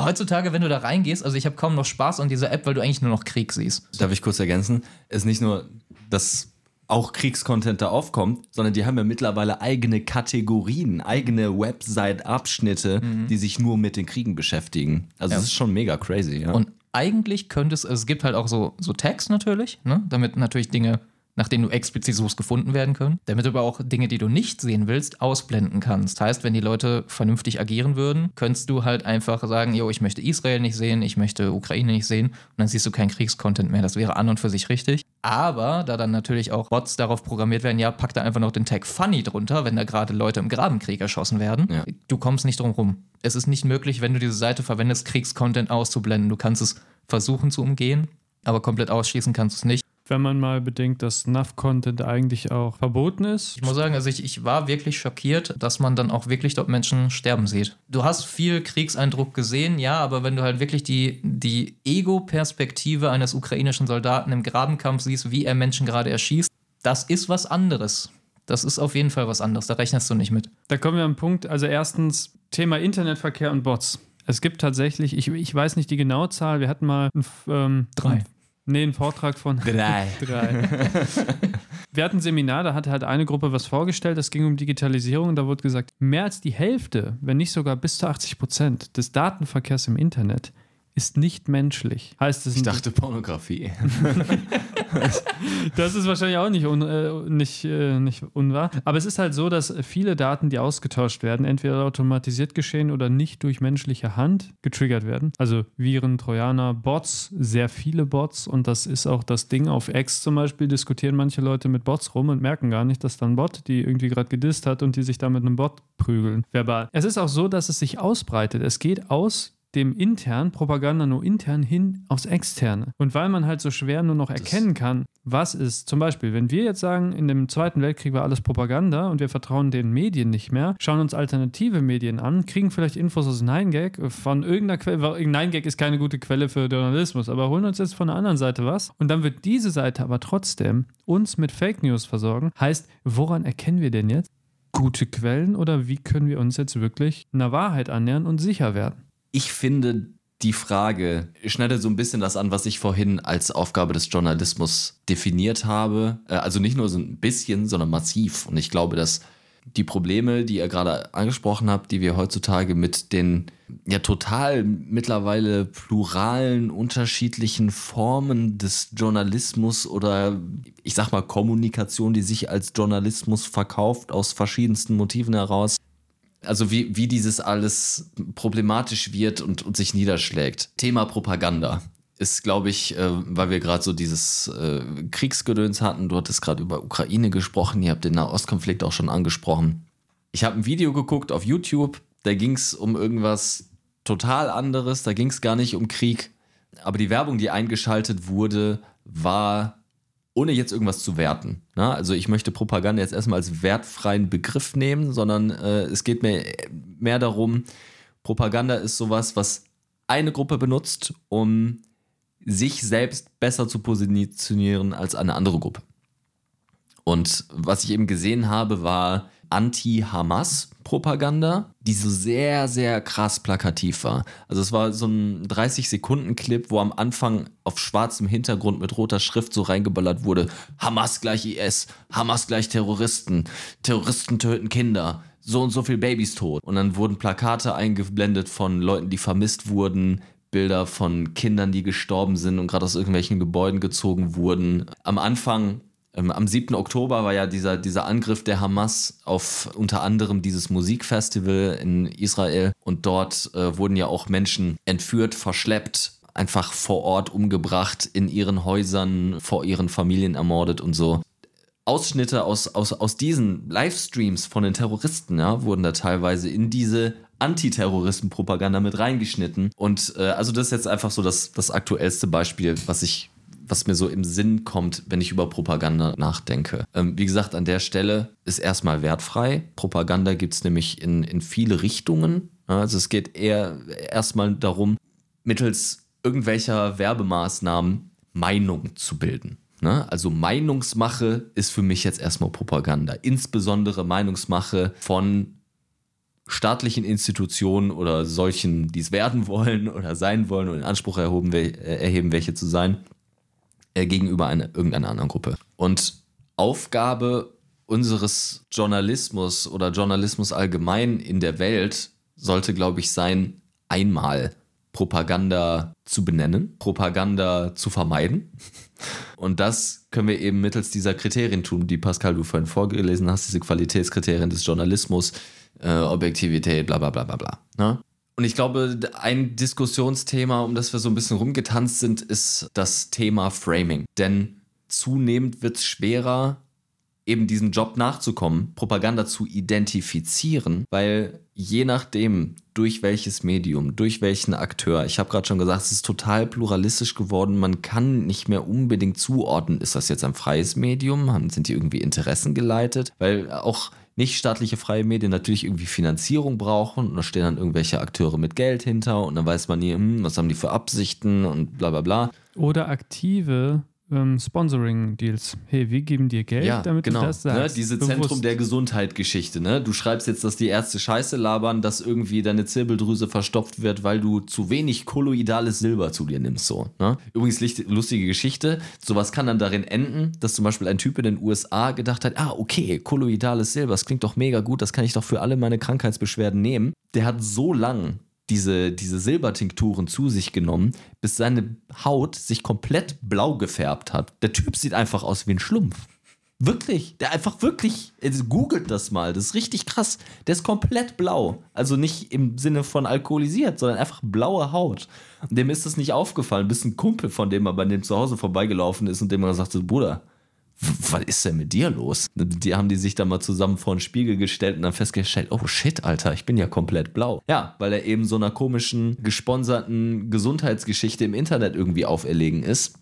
Heutzutage, wenn du da reingehst, also ich habe kaum noch Spaß an dieser App, weil du eigentlich nur noch Krieg siehst. Darf ich kurz ergänzen? Es ist nicht nur, dass auch Kriegscontent da aufkommt, sondern die haben ja mittlerweile eigene Kategorien, eigene Website-Abschnitte, die sich nur mit den Kriegen beschäftigen. Also das ist schon mega crazy, ja. Und eigentlich könnte es, also es gibt halt auch so, so Tags natürlich, ne? damit natürlich Dinge, nach denen du explizit suchst, gefunden werden können. Damit du aber auch Dinge, die du nicht sehen willst, ausblenden kannst. Heißt, wenn die Leute vernünftig agieren würden, könntest du halt einfach sagen, jo, ich möchte Israel nicht sehen, ich möchte Ukraine nicht sehen und dann siehst du keinen Kriegscontent mehr. Das wäre an und für sich richtig. Aber da dann natürlich auch Bots darauf programmiert werden, ja, pack da einfach noch den Tag Funny drunter, wenn da gerade Leute im Grabenkrieg erschossen werden. Ja. Du kommst nicht drum rum. Es ist nicht möglich, wenn du diese Seite verwendest, Kriegscontent auszublenden. Du kannst es versuchen zu umgehen, aber komplett ausschließen kannst du es nicht. Wenn man mal bedenkt, dass Nuff-Content eigentlich auch verboten ist. Ich muss sagen, also ich, ich war wirklich schockiert, dass man dann auch wirklich dort Menschen sterben sieht. Du hast viel Kriegseindruck gesehen, ja, aber wenn du halt wirklich die, die Ego-Perspektive eines ukrainischen Soldaten im Grabenkampf siehst, wie er Menschen gerade erschießt, das ist was anderes. Das ist auf jeden Fall was anderes, da rechnest du nicht mit. Da kommen wir am Punkt, also erstens Thema Internetverkehr und Bots. Es gibt tatsächlich, ich, ich weiß nicht die genaue Zahl, wir hatten mal ähm, Drei. Nee, ein Vortrag von Drei. drei. Wir hatten ein Seminar, da hatte halt eine Gruppe was vorgestellt, das ging um Digitalisierung und da wurde gesagt, mehr als die Hälfte, wenn nicht sogar bis zu 80 Prozent des Datenverkehrs im Internet ist nicht menschlich. Heißt es Ich dachte Pornografie. Das ist wahrscheinlich auch nicht, un, äh, nicht, äh, nicht unwahr. Aber es ist halt so, dass viele Daten, die ausgetauscht werden, entweder automatisiert geschehen oder nicht durch menschliche Hand getriggert werden. Also Viren, Trojaner, Bots, sehr viele Bots. Und das ist auch das Ding. Auf X zum Beispiel diskutieren manche Leute mit Bots rum und merken gar nicht, dass da ein Bot die irgendwie gerade gedisst hat und die sich da mit einem Bot prügeln. Verbal. Es ist auch so, dass es sich ausbreitet. Es geht aus dem intern, Propaganda nur intern hin aufs externe. Und weil man halt so schwer nur noch erkennen kann, was ist, zum Beispiel, wenn wir jetzt sagen, in dem Zweiten Weltkrieg war alles Propaganda und wir vertrauen den Medien nicht mehr, schauen uns alternative Medien an, kriegen vielleicht Infos aus 9gag von irgendeiner Quelle, weil 9gag ist keine gute Quelle für Journalismus, aber holen uns jetzt von der anderen Seite was und dann wird diese Seite aber trotzdem uns mit Fake News versorgen. Heißt, woran erkennen wir denn jetzt? Gute Quellen oder wie können wir uns jetzt wirklich einer Wahrheit annähern und sicher werden? Ich finde, die Frage schneidet so ein bisschen das an, was ich vorhin als Aufgabe des Journalismus definiert habe. Äh, Also nicht nur so ein bisschen, sondern massiv. Und ich glaube, dass die Probleme, die ihr gerade angesprochen habt, die wir heutzutage mit den ja total mittlerweile pluralen, unterschiedlichen Formen des Journalismus oder ich sag mal Kommunikation, die sich als Journalismus verkauft, aus verschiedensten Motiven heraus, also wie, wie dieses alles problematisch wird und, und sich niederschlägt. Thema Propaganda ist, glaube ich, äh, weil wir gerade so dieses äh, Kriegsgedöns hatten, du hattest gerade über Ukraine gesprochen, ihr habt den Nahostkonflikt auch schon angesprochen. Ich habe ein Video geguckt auf YouTube, da ging es um irgendwas total anderes, da ging es gar nicht um Krieg, aber die Werbung, die eingeschaltet wurde, war ohne jetzt irgendwas zu werten. Ne? Also ich möchte Propaganda jetzt erstmal als wertfreien Begriff nehmen, sondern äh, es geht mir mehr darum, Propaganda ist sowas, was eine Gruppe benutzt, um sich selbst besser zu positionieren als eine andere Gruppe. Und was ich eben gesehen habe, war Anti-Hamas-Propaganda, die so sehr, sehr krass plakativ war. Also es war so ein 30-Sekunden-Clip, wo am Anfang auf schwarzem Hintergrund mit roter Schrift so reingeballert wurde, Hamas gleich IS, Hamas gleich Terroristen, Terroristen töten Kinder, so und so viel Babys tot. Und dann wurden Plakate eingeblendet von Leuten, die vermisst wurden, Bilder von Kindern, die gestorben sind und gerade aus irgendwelchen Gebäuden gezogen wurden. Am Anfang am 7. Oktober war ja dieser, dieser Angriff der Hamas auf unter anderem dieses Musikfestival in Israel und dort äh, wurden ja auch Menschen entführt, verschleppt, einfach vor Ort umgebracht, in ihren Häusern, vor ihren Familien ermordet und so. Ausschnitte aus, aus, aus diesen Livestreams von den Terroristen ja, wurden da teilweise in diese Antiterroristenpropaganda mit reingeschnitten. Und äh, also das ist jetzt einfach so das, das aktuellste Beispiel, was ich was mir so im Sinn kommt, wenn ich über Propaganda nachdenke. Ähm, wie gesagt, an der Stelle ist erstmal wertfrei. Propaganda gibt es nämlich in, in viele Richtungen. Also es geht eher erstmal darum, mittels irgendwelcher Werbemaßnahmen Meinung zu bilden. Ne? Also Meinungsmache ist für mich jetzt erstmal Propaganda. Insbesondere Meinungsmache von staatlichen Institutionen oder solchen, die es werden wollen oder sein wollen und in Anspruch erhoben, äh, erheben, welche zu sein äh, gegenüber einer, irgendeiner anderen Gruppe. Und Aufgabe unseres Journalismus oder Journalismus allgemein in der Welt sollte, glaube ich, sein, einmal Propaganda zu benennen, Propaganda zu vermeiden. Und das können wir eben mittels dieser Kriterien tun, die Pascal du vorhin vorgelesen hast, diese Qualitätskriterien des Journalismus, äh, Objektivität, bla bla bla bla bla. Ne? Und ich glaube, ein Diskussionsthema, um das wir so ein bisschen rumgetanzt sind, ist das Thema Framing. Denn zunehmend wird es schwerer, eben diesem Job nachzukommen, Propaganda zu identifizieren, weil je nachdem, durch welches Medium, durch welchen Akteur, ich habe gerade schon gesagt, es ist total pluralistisch geworden, man kann nicht mehr unbedingt zuordnen, ist das jetzt ein freies Medium, sind die irgendwie Interessen geleitet, weil auch nicht staatliche freie Medien natürlich irgendwie Finanzierung brauchen und da stehen dann irgendwelche Akteure mit Geld hinter und dann weiß man nie, hm, was haben die für Absichten und bla bla bla. Oder aktive ähm, Sponsoring-Deals. Hey, wir geben dir Geld, Ja, damit genau. du das ne? sagst. Diese Bewusst. Zentrum der Gesundheit-Geschichte. Ne? Du schreibst jetzt, dass die Ärzte Scheiße labern, dass irgendwie deine Zirbeldrüse verstopft wird, weil du zu wenig kolloidales Silber zu dir nimmst. So, ne? Übrigens lustige Geschichte. Sowas kann dann darin enden, dass zum Beispiel ein Typ in den USA gedacht hat, ah, okay, kolloidales Silber, das klingt doch mega gut, das kann ich doch für alle meine Krankheitsbeschwerden nehmen. Der hat so lang diese, diese Silbertinkturen zu sich genommen, bis seine Haut sich komplett blau gefärbt hat. Der Typ sieht einfach aus wie ein Schlumpf. Wirklich, der einfach wirklich, googelt das mal, das ist richtig krass. Der ist komplett blau. Also nicht im Sinne von alkoholisiert, sondern einfach blaue Haut. Und dem ist das nicht aufgefallen, bis ein Kumpel von dem mal bei dem zu Hause vorbeigelaufen ist und dem mal sagte, Bruder, was ist denn mit dir los? Die haben die sich dann mal zusammen vor den Spiegel gestellt und dann festgestellt, oh shit, Alter, ich bin ja komplett blau. Ja, weil er eben so einer komischen, gesponserten Gesundheitsgeschichte im Internet irgendwie auferlegen ist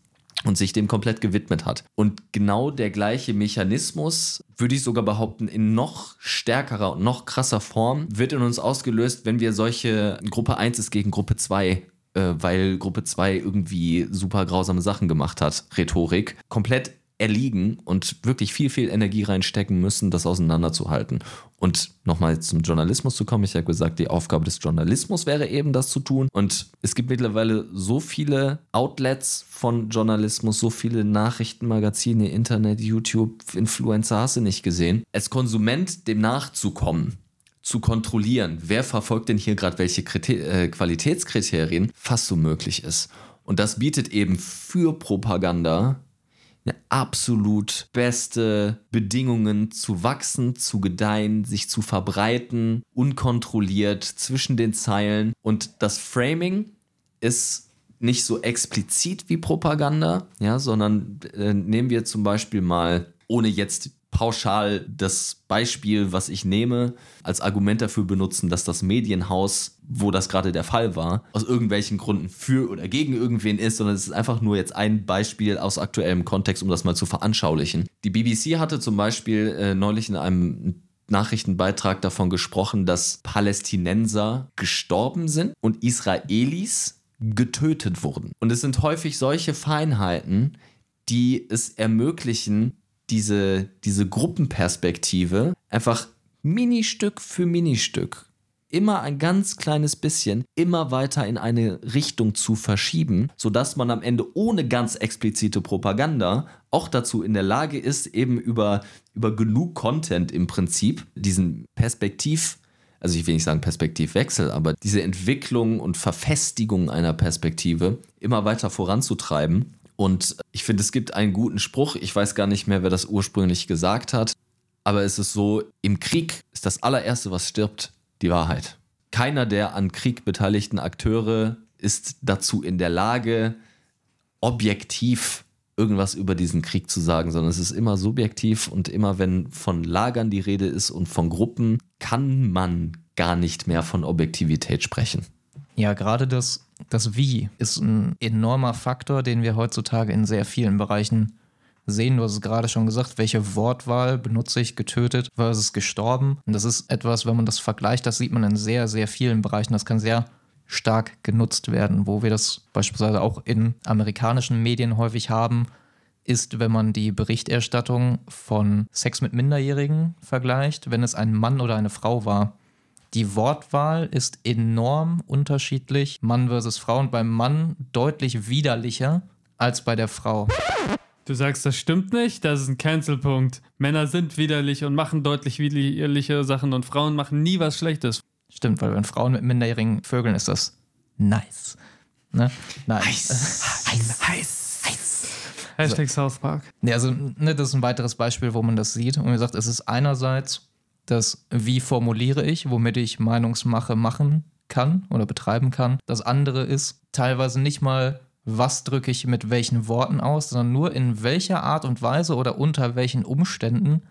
und sich dem komplett gewidmet hat. Und genau der gleiche Mechanismus, würde ich sogar behaupten, in noch stärkerer und noch krasser Form wird in uns ausgelöst, wenn wir solche Gruppe 1 ist gegen Gruppe 2 äh, weil Gruppe 2 irgendwie super grausame Sachen gemacht hat, Rhetorik, komplett erliegen und wirklich viel, viel Energie reinstecken müssen, das auseinanderzuhalten. Und nochmal zum Journalismus zu kommen, ich habe gesagt, die Aufgabe des Journalismus wäre eben, das zu tun. Und es gibt mittlerweile so viele Outlets von Journalismus, so viele Nachrichtenmagazine, Internet, YouTube, Influencer, hast du nicht gesehen. Als Konsument dem nachzukommen, zu kontrollieren, wer verfolgt denn hier gerade welche Kriter äh, Qualitätskriterien, fast so möglich ist. Und das bietet eben für Propaganda eine absolut beste Bedingungen zu wachsen, zu gedeihen, sich zu verbreiten, unkontrolliert zwischen den Zeilen. Und das Framing ist nicht so explizit wie Propaganda, ja, sondern äh, nehmen wir zum Beispiel mal, ohne jetzt pauschal das Beispiel, was ich nehme, als Argument dafür benutzen, dass das Medienhaus, wo das gerade der Fall war, aus irgendwelchen Gründen für oder gegen irgendwen ist, sondern es ist einfach nur jetzt ein Beispiel aus aktuellem Kontext, um das mal zu veranschaulichen. Die BBC hatte zum Beispiel äh, neulich in einem Nachrichtenbeitrag davon gesprochen, dass Palästinenser gestorben sind und Israelis getötet wurden. Und es sind häufig solche Feinheiten, die es ermöglichen, diese, diese Gruppenperspektive einfach Ministück für Ministück immer ein ganz kleines bisschen immer weiter in eine Richtung zu verschieben, sodass man am Ende ohne ganz explizite Propaganda auch dazu in der Lage ist, eben über, über genug Content im Prinzip diesen Perspektiv, also ich will nicht sagen Perspektivwechsel, aber diese Entwicklung und Verfestigung einer Perspektive immer weiter voranzutreiben. Und ich finde, es gibt einen guten Spruch, ich weiß gar nicht mehr, wer das ursprünglich gesagt hat, aber es ist so, im Krieg ist das allererste, was stirbt, die Wahrheit. Keiner der an Krieg beteiligten Akteure ist dazu in der Lage, objektiv irgendwas über diesen Krieg zu sagen, sondern es ist immer subjektiv und immer wenn von Lagern die Rede ist und von Gruppen, kann man gar nicht mehr von Objektivität sprechen. Ja, gerade das, das Wie ist ein enormer Faktor, den wir heutzutage in sehr vielen Bereichen sehen. Du hast es gerade schon gesagt, welche Wortwahl benutze ich, getötet versus gestorben. Und das ist etwas, wenn man das vergleicht, das sieht man in sehr, sehr vielen Bereichen. Das kann sehr stark genutzt werden. Wo wir das beispielsweise auch in amerikanischen Medien häufig haben, ist, wenn man die Berichterstattung von Sex mit Minderjährigen vergleicht, wenn es ein Mann oder eine Frau war. Die Wortwahl ist enorm unterschiedlich, Mann versus Frau, und beim Mann deutlich widerlicher als bei der Frau. Du sagst, das stimmt nicht, das ist ein Cancelpunkt. Männer sind widerlich und machen deutlich widerliche Sachen und Frauen machen nie was Schlechtes. Stimmt, weil wenn Frauen mit minderjährigen Vögeln ist das nice. Ne? Nice. Heiß, heiß, heiß. Hashtag South Park. Ja, also ne, das ist ein weiteres Beispiel, wo man das sieht. Und wie gesagt, es ist einerseits das, wie formuliere ich, womit ich Meinungsmache machen kann oder betreiben kann. Das andere ist teilweise nicht mal, was drücke ich mit welchen Worten aus, sondern nur in welcher Art und Weise oder unter welchen Umständen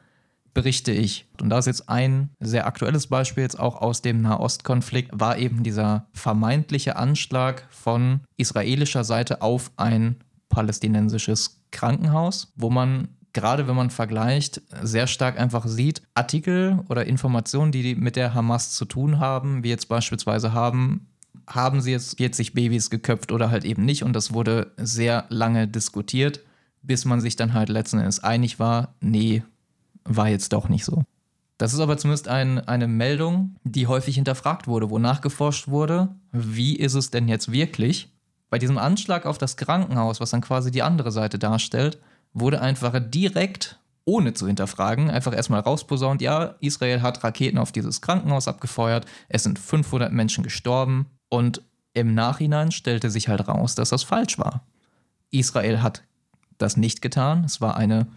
berichte ich. Und da ist jetzt ein sehr aktuelles Beispiel jetzt auch aus dem Nahostkonflikt, war eben dieser vermeintliche Anschlag von israelischer Seite auf ein palästinensisches Krankenhaus, wo man gerade wenn man vergleicht, sehr stark einfach sieht, Artikel oder Informationen, die mit der Hamas zu tun haben, wie jetzt beispielsweise haben, haben sie jetzt 40 Babys geköpft oder halt eben nicht. Und das wurde sehr lange diskutiert. bis man sich dann halt letzten Endes einig war, nee, war jetzt doch nicht so. Das ist aber zumindest ein, eine Meldung, die häufig hinterfragt wurde, wo nachgeforscht wurde, wie ist es denn jetzt wirklich? Bei diesem Anschlag auf das Krankenhaus, was dann quasi die andere Seite darstellt, wurde einfach direkt, ohne zu hinterfragen, einfach erstmal rausposaunt, ja, Israel hat Raketen auf dieses Krankenhaus abgefeuert, es sind 500 Menschen gestorben und im Nachhinein stellte sich halt raus, dass das falsch war. Israel hat das nicht getan, es war eine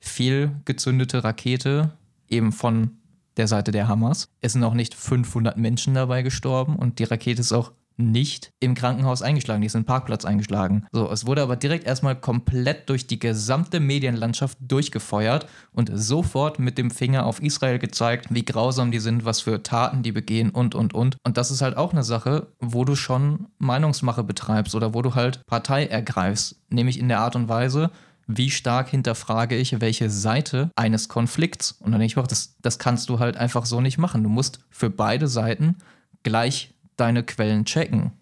fehlgezündete Rakete, eben von der Seite der Hamas. Es sind auch nicht 500 Menschen dabei gestorben und die Rakete ist auch nicht im Krankenhaus eingeschlagen, die ist im Parkplatz eingeschlagen. So, es wurde aber direkt erstmal komplett durch die gesamte Medienlandschaft durchgefeuert und sofort mit dem Finger auf Israel gezeigt, wie grausam die sind, was für Taten die begehen und und und. Und das ist halt auch eine Sache, wo du schon Meinungsmache betreibst oder wo du halt Partei ergreifst, nämlich in der Art und Weise, wie stark hinterfrage ich welche Seite eines Konflikts. Und dann denke ich auch, das, das kannst du halt einfach so nicht machen. Du musst für beide Seiten gleich deine Quellen checken.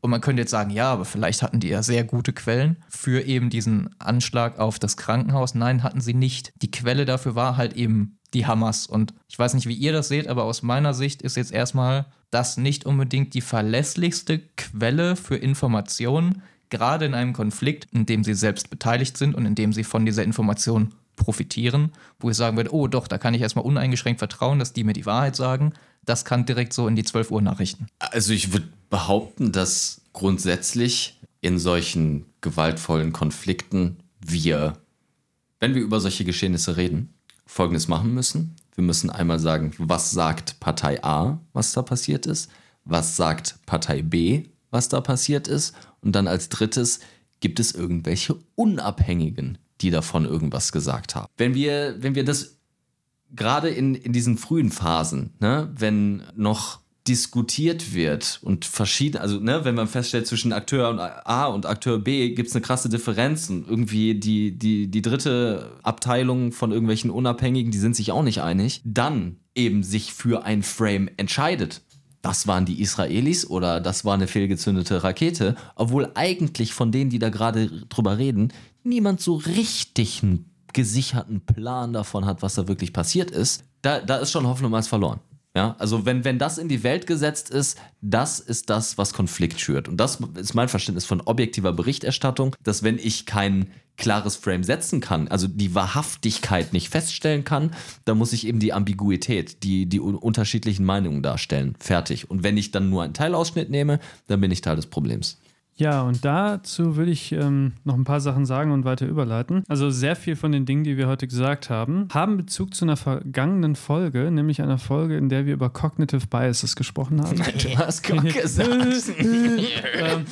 Und man könnte jetzt sagen, ja, aber vielleicht hatten die ja sehr gute Quellen für eben diesen Anschlag auf das Krankenhaus. Nein, hatten sie nicht. Die Quelle dafür war halt eben die Hamas. Und ich weiß nicht, wie ihr das seht, aber aus meiner Sicht ist jetzt erstmal das nicht unbedingt die verlässlichste Quelle für Informationen, gerade in einem Konflikt, in dem sie selbst beteiligt sind und in dem sie von dieser Information profitieren, wo ich sagen würde, oh doch, da kann ich erstmal uneingeschränkt vertrauen, dass die mir die Wahrheit sagen. Das kann direkt so in die 12 Uhr Nachrichten. Also ich würde behaupten, dass grundsätzlich in solchen gewaltvollen Konflikten wir, wenn wir über solche Geschehnisse reden, Folgendes machen müssen. Wir müssen einmal sagen, was sagt Partei A, was da passiert ist, was sagt Partei B, was da passiert ist, und dann als drittes, gibt es irgendwelche Unabhängigen, die davon irgendwas gesagt haben. Wenn wir, wenn wir das gerade in, in diesen frühen Phasen, ne, wenn noch diskutiert wird und verschieden, also ne, wenn man feststellt, zwischen Akteur A und Akteur B gibt es eine krasse Differenz und irgendwie die, die, die dritte Abteilung von irgendwelchen Unabhängigen, die sind sich auch nicht einig, dann eben sich für ein Frame entscheidet. Das waren die Israelis oder das war eine fehlgezündete Rakete, obwohl eigentlich von denen, die da gerade drüber reden, niemand so richtig einen gesicherten Plan davon hat, was da wirklich passiert ist. Da, da ist schon Hoffnung als verloren. Ja, also wenn, wenn das in die Welt gesetzt ist, das ist das, was Konflikt schürt. Und das ist mein Verständnis von objektiver Berichterstattung, dass wenn ich kein klares Frame setzen kann, also die Wahrhaftigkeit nicht feststellen kann, dann muss ich eben die Ambiguität, die, die unterschiedlichen Meinungen darstellen. Fertig. Und wenn ich dann nur einen Teilausschnitt nehme, dann bin ich Teil des Problems. Ja, und dazu würde ich ähm, noch ein paar Sachen sagen und weiter überleiten. Also sehr viel von den Dingen, die wir heute gesagt haben, haben Bezug zu einer vergangenen Folge, nämlich einer Folge, in der wir über Cognitive Biases gesprochen haben. Du hast Gott gesagt. ähm,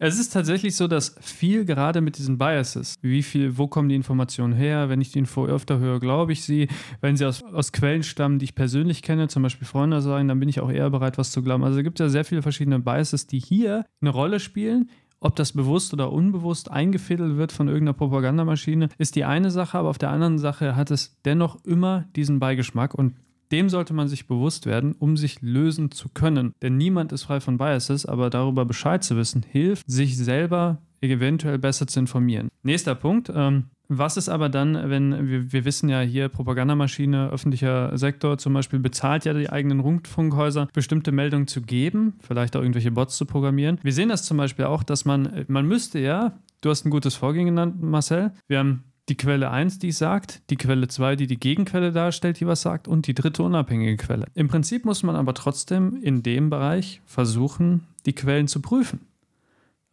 es ist tatsächlich so, dass viel gerade mit diesen Biases, wie viel, wo kommen die Informationen her, wenn ich die Info öfter höre, glaube ich sie, wenn sie aus, aus Quellen stammen, die ich persönlich kenne, zum Beispiel Freunde sagen, dann bin ich auch eher bereit, was zu glauben. Also es gibt ja sehr viele verschiedene Biases, die hier eine Rolle spielen. Ob das bewusst oder unbewusst eingefädelt wird von irgendeiner Propagandamaschine, ist die eine Sache, aber auf der anderen Sache hat es dennoch immer diesen Beigeschmack und dem sollte man sich bewusst werden, um sich lösen zu können. Denn niemand ist frei von Biases, aber darüber Bescheid zu wissen, hilft, sich selber eventuell besser zu informieren. Nächster Punkt. Ähm, was ist aber dann, wenn wir, wir wissen ja hier, Propagandamaschine, öffentlicher Sektor zum Beispiel bezahlt ja die eigenen Rundfunkhäuser, bestimmte Meldungen zu geben, vielleicht auch irgendwelche Bots zu programmieren. Wir sehen das zum Beispiel auch, dass man, man müsste ja, du hast ein gutes Vorgehen genannt, Marcel, wir haben die Quelle 1, die sagt, die Quelle 2, die die Gegenquelle darstellt, die was sagt, und die dritte unabhängige Quelle. Im Prinzip muss man aber trotzdem in dem Bereich versuchen, die Quellen zu prüfen.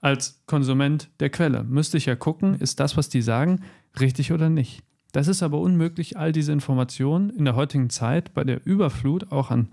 Als Konsument der Quelle müsste ich ja gucken, ist das, was die sagen, richtig oder nicht. Das ist aber unmöglich, all diese Informationen in der heutigen Zeit bei der Überflut auch an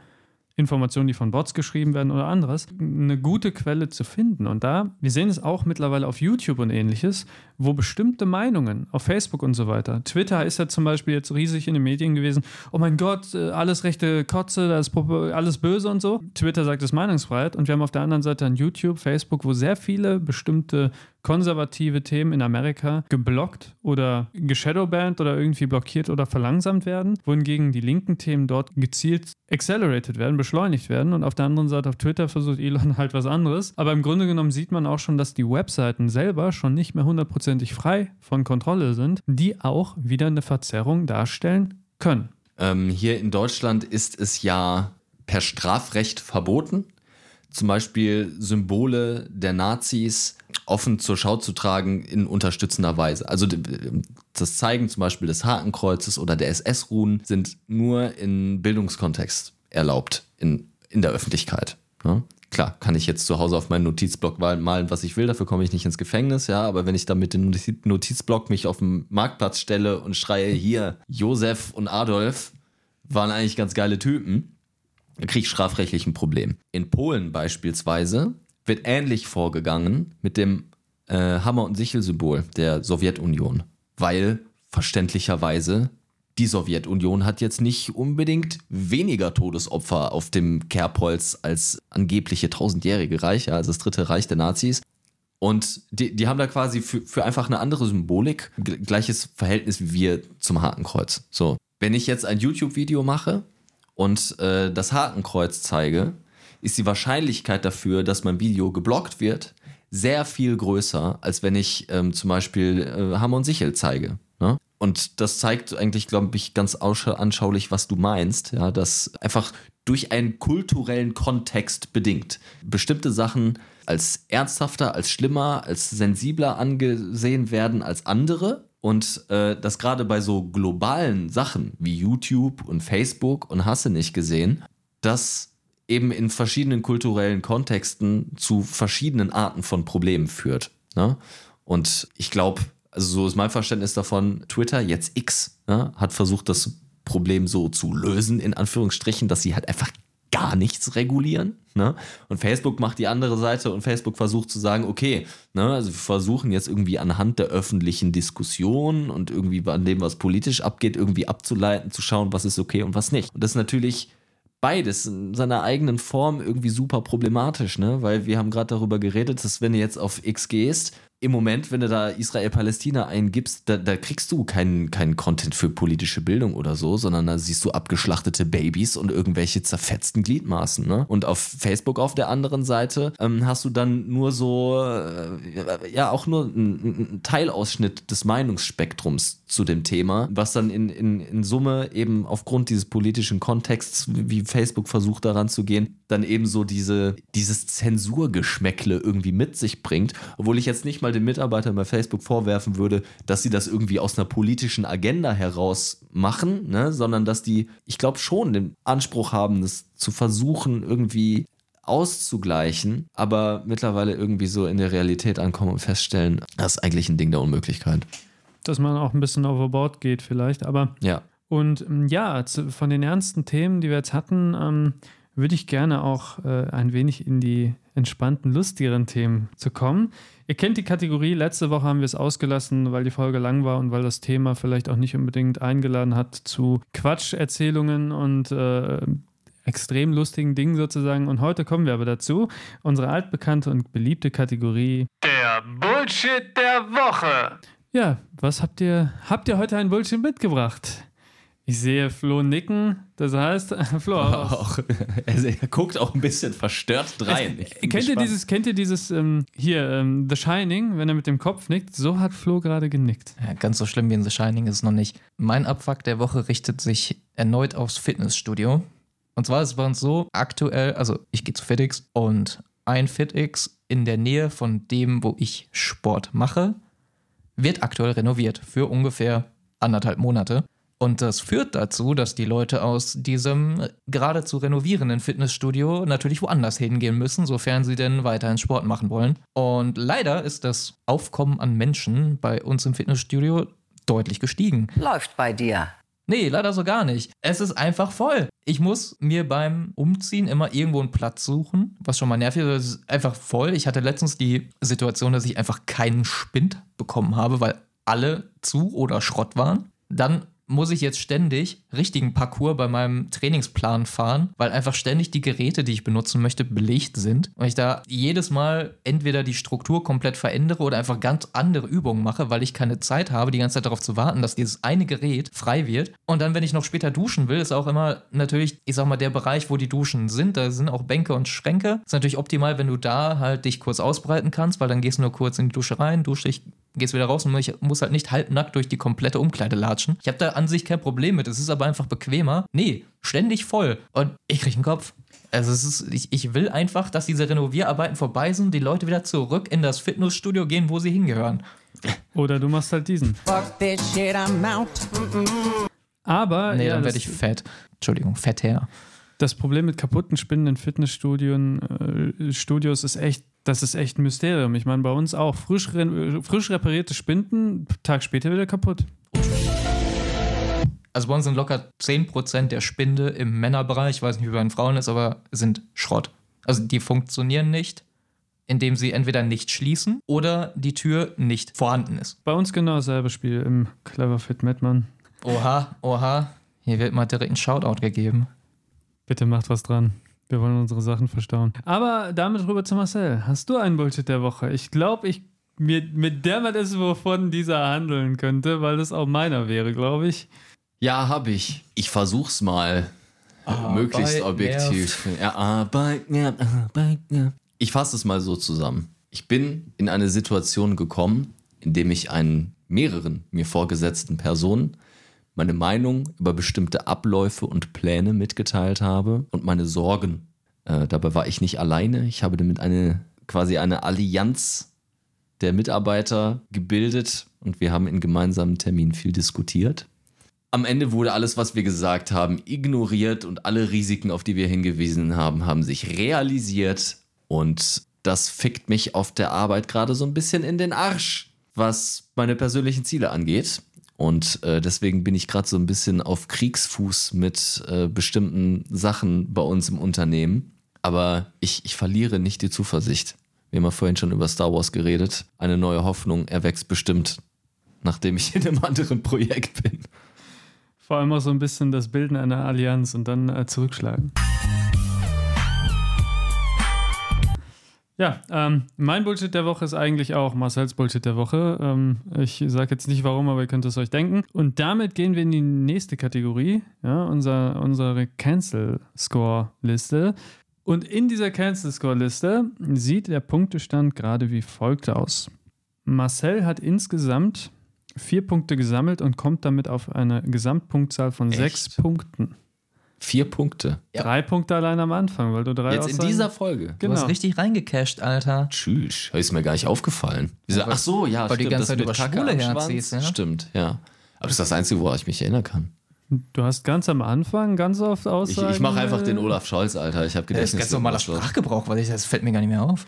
Informationen, die von Bots geschrieben werden oder anderes, eine gute Quelle zu finden. Und da, wir sehen es auch mittlerweile auf YouTube und ähnliches, wo bestimmte Meinungen auf Facebook und so weiter, Twitter ist ja zum Beispiel jetzt riesig in den Medien gewesen, oh mein Gott, äh, alles rechte Kotze, das ist alles böse und so. Twitter sagt es Meinungsfreiheit und wir haben auf der anderen Seite dann YouTube, Facebook, wo sehr viele bestimmte konservative Themen in Amerika geblockt oder geshadowbanned oder irgendwie blockiert oder verlangsamt werden, wohingegen die linken Themen dort gezielt accelerated werden, beschleunigt werden und auf der anderen Seite auf Twitter versucht Elon halt was anderes. Aber im Grunde genommen sieht man auch schon, dass die Webseiten selber schon nicht mehr hundertprozentig frei von Kontrolle sind, die auch wieder eine Verzerrung darstellen können. Ähm, hier in Deutschland ist es ja per Strafrecht verboten, zum Beispiel Symbole der Nazis offen zur Schau zu tragen in unterstützender Weise. Also das Zeigen zum Beispiel des Hakenkreuzes oder der SS-Ruhen sind nur in Bildungskontext erlaubt in, in der Öffentlichkeit. Ne? Klar, kann ich jetzt zu Hause auf meinen Notizblock mal- malen, was ich will, dafür komme ich nicht ins Gefängnis, ja, aber wenn ich dann mit dem Notiz- Notizblock mich auf den Marktplatz stelle und schreie, hier, Josef und Adolf waren eigentlich ganz geile Typen, dann kriege ich strafrechtlich ein Problem. In Polen beispielsweise wird ähnlich vorgegangen mit dem äh, Hammer- und Sichel-Symbol der Sowjetunion, weil verständlicherweise die Sowjetunion hat jetzt nicht unbedingt weniger Todesopfer auf dem Kerbholz als angebliche tausendjährige Reich, ja, also das dritte Reich der Nazis. Und die, die haben da quasi für, für einfach eine andere Symbolik gleiches Verhältnis wie wir zum Hakenkreuz. So, wenn ich jetzt ein YouTube-Video mache und äh, das Hakenkreuz zeige, ist die Wahrscheinlichkeit dafür, dass mein Video geblockt wird, sehr viel größer, als wenn ich ähm, zum Beispiel äh, Hammer und Sichel zeige. Ne? Und das zeigt eigentlich, glaube ich, ganz anschaulich, was du meinst. Ja, dass einfach durch einen kulturellen Kontext bedingt bestimmte Sachen als ernsthafter, als schlimmer, als sensibler angesehen werden als andere. Und äh, dass gerade bei so globalen Sachen wie YouTube und Facebook und Hasse nicht gesehen, dass eben in verschiedenen kulturellen Kontexten zu verschiedenen Arten von Problemen führt. Ne? Und ich glaube, also so ist mein Verständnis davon, Twitter, jetzt X, ne, hat versucht, das Problem so zu lösen, in Anführungsstrichen, dass sie halt einfach gar nichts regulieren. Ne? Und Facebook macht die andere Seite und Facebook versucht zu sagen, okay, ne, also wir versuchen jetzt irgendwie anhand der öffentlichen Diskussion und irgendwie an dem, was politisch abgeht, irgendwie abzuleiten, zu schauen, was ist okay und was nicht. Und das ist natürlich beides in seiner eigenen Form irgendwie super problematisch, ne? Weil wir haben gerade darüber geredet, dass wenn du jetzt auf X gehst, im Moment, wenn du da Israel-Palästina eingibst, da, da kriegst du keinen keinen Content für politische Bildung oder so, sondern da siehst du abgeschlachtete Babys und irgendwelche zerfetzten Gliedmaßen. Ne? Und auf Facebook auf der anderen Seite ähm, hast du dann nur so, äh, ja, auch nur einen einen Teilausschnitt des Meinungsspektrums zu dem Thema, was dann in, in, in Summe eben aufgrund dieses politischen Kontexts, wie Facebook versucht daran zu gehen, dann eben so diese, dieses Zensurgeschmäckle irgendwie mit sich bringt, obwohl ich jetzt nicht mal den Mitarbeitern bei Facebook vorwerfen würde, dass sie das irgendwie aus einer politischen Agenda heraus machen, ne? sondern dass die, ich glaube schon, den Anspruch haben, das zu versuchen, irgendwie auszugleichen, aber mittlerweile irgendwie so in der Realität ankommen und feststellen, das ist eigentlich ein Ding der Unmöglichkeit. Dass man auch ein bisschen overboard geht vielleicht, aber Ja. Und ähm, ja, zu, von den ernsten Themen, die wir jetzt hatten, ähm, würde ich gerne auch äh, ein wenig in die entspannten, lustigeren Themen zu kommen. Ihr kennt die Kategorie, letzte Woche haben wir es ausgelassen, weil die Folge lang war und weil das Thema vielleicht auch nicht unbedingt eingeladen hat zu Quatscherzählungen und äh, extrem lustigen Dingen sozusagen. Und heute kommen wir aber dazu. Unsere altbekannte und beliebte Kategorie. Der Bullshit der Woche. Ja, was habt ihr? Habt ihr heute ein Bullshit mitgebracht? Ich sehe Flo nicken. Das heißt, Flo, Auch, er, er guckt auch ein bisschen verstört rein. Kennt ihr dieses, kennt ihr dieses ähm, hier, ähm, The Shining, wenn er mit dem Kopf nickt? So hat Flo gerade genickt. Ja, ganz so schlimm wie in The Shining ist es noch nicht. Mein Abfuck der Woche richtet sich erneut aufs Fitnessstudio. Und zwar ist es bei uns so, aktuell, also ich gehe zu FitX und ein FitX in der Nähe von dem, wo ich Sport mache, wird aktuell renoviert für ungefähr anderthalb Monate. Und das führt dazu, dass die Leute aus diesem gerade zu renovierenden Fitnessstudio natürlich woanders hingehen müssen, sofern sie denn weiterhin Sport machen wollen. Und leider ist das Aufkommen an Menschen bei uns im Fitnessstudio deutlich gestiegen. Läuft bei dir. Nee, leider so gar nicht. Es ist einfach voll. Ich muss mir beim Umziehen immer irgendwo einen Platz suchen, was schon mal nervig ist. Es ist einfach voll. Ich hatte letztens die Situation, dass ich einfach keinen Spind bekommen habe, weil alle zu oder Schrott waren. Dann muss ich jetzt ständig richtigen Parcours bei meinem Trainingsplan fahren, weil einfach ständig die Geräte, die ich benutzen möchte, belegt sind. Und ich da jedes Mal entweder die Struktur komplett verändere oder einfach ganz andere Übungen mache, weil ich keine Zeit habe, die ganze Zeit darauf zu warten, dass dieses eine Gerät frei wird. Und dann, wenn ich noch später duschen will, ist auch immer natürlich, ich sag mal, der Bereich, wo die Duschen sind, da sind auch Bänke und Schränke. Ist natürlich optimal, wenn du da halt dich kurz ausbreiten kannst, weil dann gehst du nur kurz in die Dusche rein, dusche dich, gehst wieder raus und ich muss halt nicht halbnackt durch die komplette Umkleide latschen. Ich habe da an sich kein Problem mit, es ist aber einfach bequemer. Nee, ständig voll. Und ich krieg einen Kopf. Also es ist, ich, ich will einfach, dass diese Renovierarbeiten vorbei sind, die Leute wieder zurück in das Fitnessstudio gehen, wo sie hingehören. Oder du machst halt diesen. Fuck this shit, I'm out. Aber Nee, ja, dann werde ich fett. Entschuldigung, fett her. das Problem mit kaputten spinnenden Fitnessstudien, äh, Studios ist echt, das ist echt ein Mysterium. Ich meine, bei uns auch. Frisch, frisch reparierte Spinden, Tag später wieder kaputt. Also bei uns sind locker 10% der Spinde im Männerbereich, ich weiß nicht, wie bei den Frauen ist, aber sind Schrott. Also die funktionieren nicht, indem sie entweder nicht schließen oder die Tür nicht vorhanden ist. Bei uns genau dasselbe Spiel im Clever Fit Madman. Oha, oha, hier wird mal direkt ein Shoutout gegeben. Bitte macht was dran. Wir wollen unsere Sachen verstauen. Aber damit rüber zu Marcel. Hast du einen Bullshit der Woche? Ich glaube, ich mir, mir dämmert es, wovon dieser handeln könnte, weil das auch meiner wäre, glaube ich. Ja, habe ich. Ich versuch's mal. möglichst Arbeit objektiv. Ja, Arbeit, ja, Arbeit, ja. Ich fasse es mal so zusammen. Ich bin in eine Situation gekommen, in dem ich einen mehreren mir vorgesetzten Personen meine Meinung über bestimmte Abläufe und Pläne mitgeteilt habe und meine Sorgen. Äh, dabei war ich nicht alleine. Ich habe damit eine quasi eine Allianz der Mitarbeiter gebildet und wir haben in gemeinsamen Terminen viel diskutiert. Am Ende wurde alles, was wir gesagt haben, ignoriert und alle Risiken, auf die wir hingewiesen haben, haben sich realisiert. Und das fickt mich auf der Arbeit gerade so ein bisschen in den Arsch, was meine persönlichen Ziele angeht. Und äh, deswegen bin ich gerade so ein bisschen auf Kriegsfuß mit äh, bestimmten Sachen bei uns im Unternehmen. Aber ich, ich verliere nicht die Zuversicht. Wir haben ja vorhin schon über Star Wars geredet. Eine neue Hoffnung erwächst bestimmt, nachdem ich in einem anderen Projekt bin. Vor allem auch so ein bisschen das Bilden einer Allianz und dann äh, zurückschlagen. Ja, ähm, mein Bullshit der Woche ist eigentlich auch Marcel's Bullshit der Woche. Ähm, ich sage jetzt nicht warum, aber ihr könnt es euch denken. Und damit gehen wir in die nächste Kategorie, ja, unser, unsere Cancel-Score-Liste. Und in dieser Cancel-Score-Liste sieht der Punktestand gerade wie folgt aus. Marcel hat insgesamt vier Punkte gesammelt und kommt damit auf eine Gesamtpunktzahl von Echt? sechs Punkten. Vier Punkte. Ja. Drei Punkte allein am Anfang, weil du drei Jetzt in dieser Folge. Du hast Genau. richtig reingecasht, Alter. Tschüss. Ist mir gar nicht aufgefallen. Wieso? Ja, weil- Ach so, ja, weil du die stimmt. ganze das Zeit über Schwule herziehst, ja? Stimmt, ja. Aber das ist das Einzige, woran ich mich erinnern kann. Du hast ganz am Anfang ganz oft Ich, Aussagen. ich mache einfach den Olaf Scholz, Alter. Ich habe Das ist Gedächtnis. ganz normaler Sprachgebrauch, weil ich, das fällt mir gar nicht mehr auf.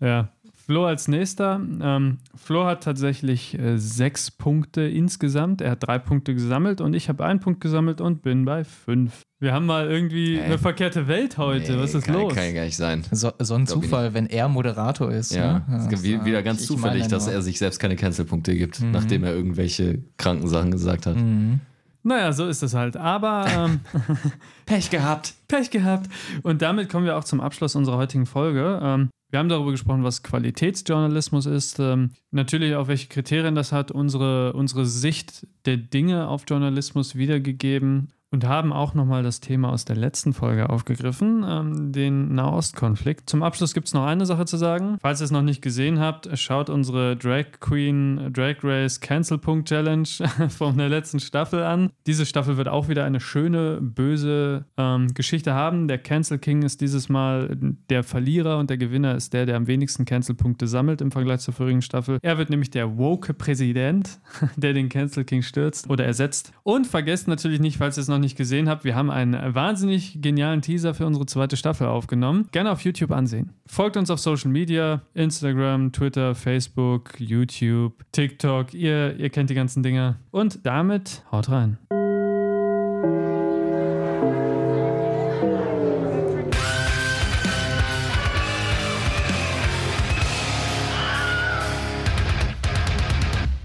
Ja. Flo als nächster. Ähm, Flo hat tatsächlich äh, sechs Punkte insgesamt. Er hat drei Punkte gesammelt und ich habe einen Punkt gesammelt und bin bei fünf. Wir haben mal irgendwie Hä? eine verkehrte Welt heute. Was ist kann, los? Kann ja gar nicht sein. So, so ein Glaub Zufall, wenn er Moderator ist. Ja, ne? es gibt wie- wieder ganz ich zufällig, dass er sich selbst keine Cancel-Punkte gibt, nachdem er irgendwelche kranken Sachen gesagt hat. Mhm. Naja, so ist es halt. Aber ähm, Pech gehabt. Pech gehabt. Und damit kommen wir auch zum Abschluss unserer heutigen Folge. Ähm, wir haben darüber gesprochen, was Qualitätsjournalismus ist. Ähm, natürlich auch, welche Kriterien das hat, unsere, unsere Sicht der Dinge auf Journalismus wiedergegeben und haben auch nochmal das Thema aus der letzten Folge aufgegriffen, ähm, den Nahostkonflikt. Zum Abschluss gibt es noch eine Sache zu sagen. Falls ihr es noch nicht gesehen habt, schaut unsere Drag Queen Drag Race Cancel Punkt Challenge von der letzten Staffel an. Diese Staffel wird auch wieder eine schöne, böse ähm, Geschichte haben. Der Cancel King ist dieses Mal der Verlierer und der Gewinner ist der, der am wenigsten Cancel-Punkte sammelt im Vergleich zur vorigen Staffel. Er wird nämlich der woke Präsident, der den Cancel King stürzt oder ersetzt. Und vergesst natürlich nicht, falls ihr es noch nicht gesehen habt, wir haben einen wahnsinnig genialen Teaser für unsere zweite Staffel aufgenommen. Gerne auf YouTube ansehen. Folgt uns auf Social Media, Instagram, Twitter, Facebook, YouTube, TikTok. Ihr, ihr kennt die ganzen Dinge. Und damit haut rein.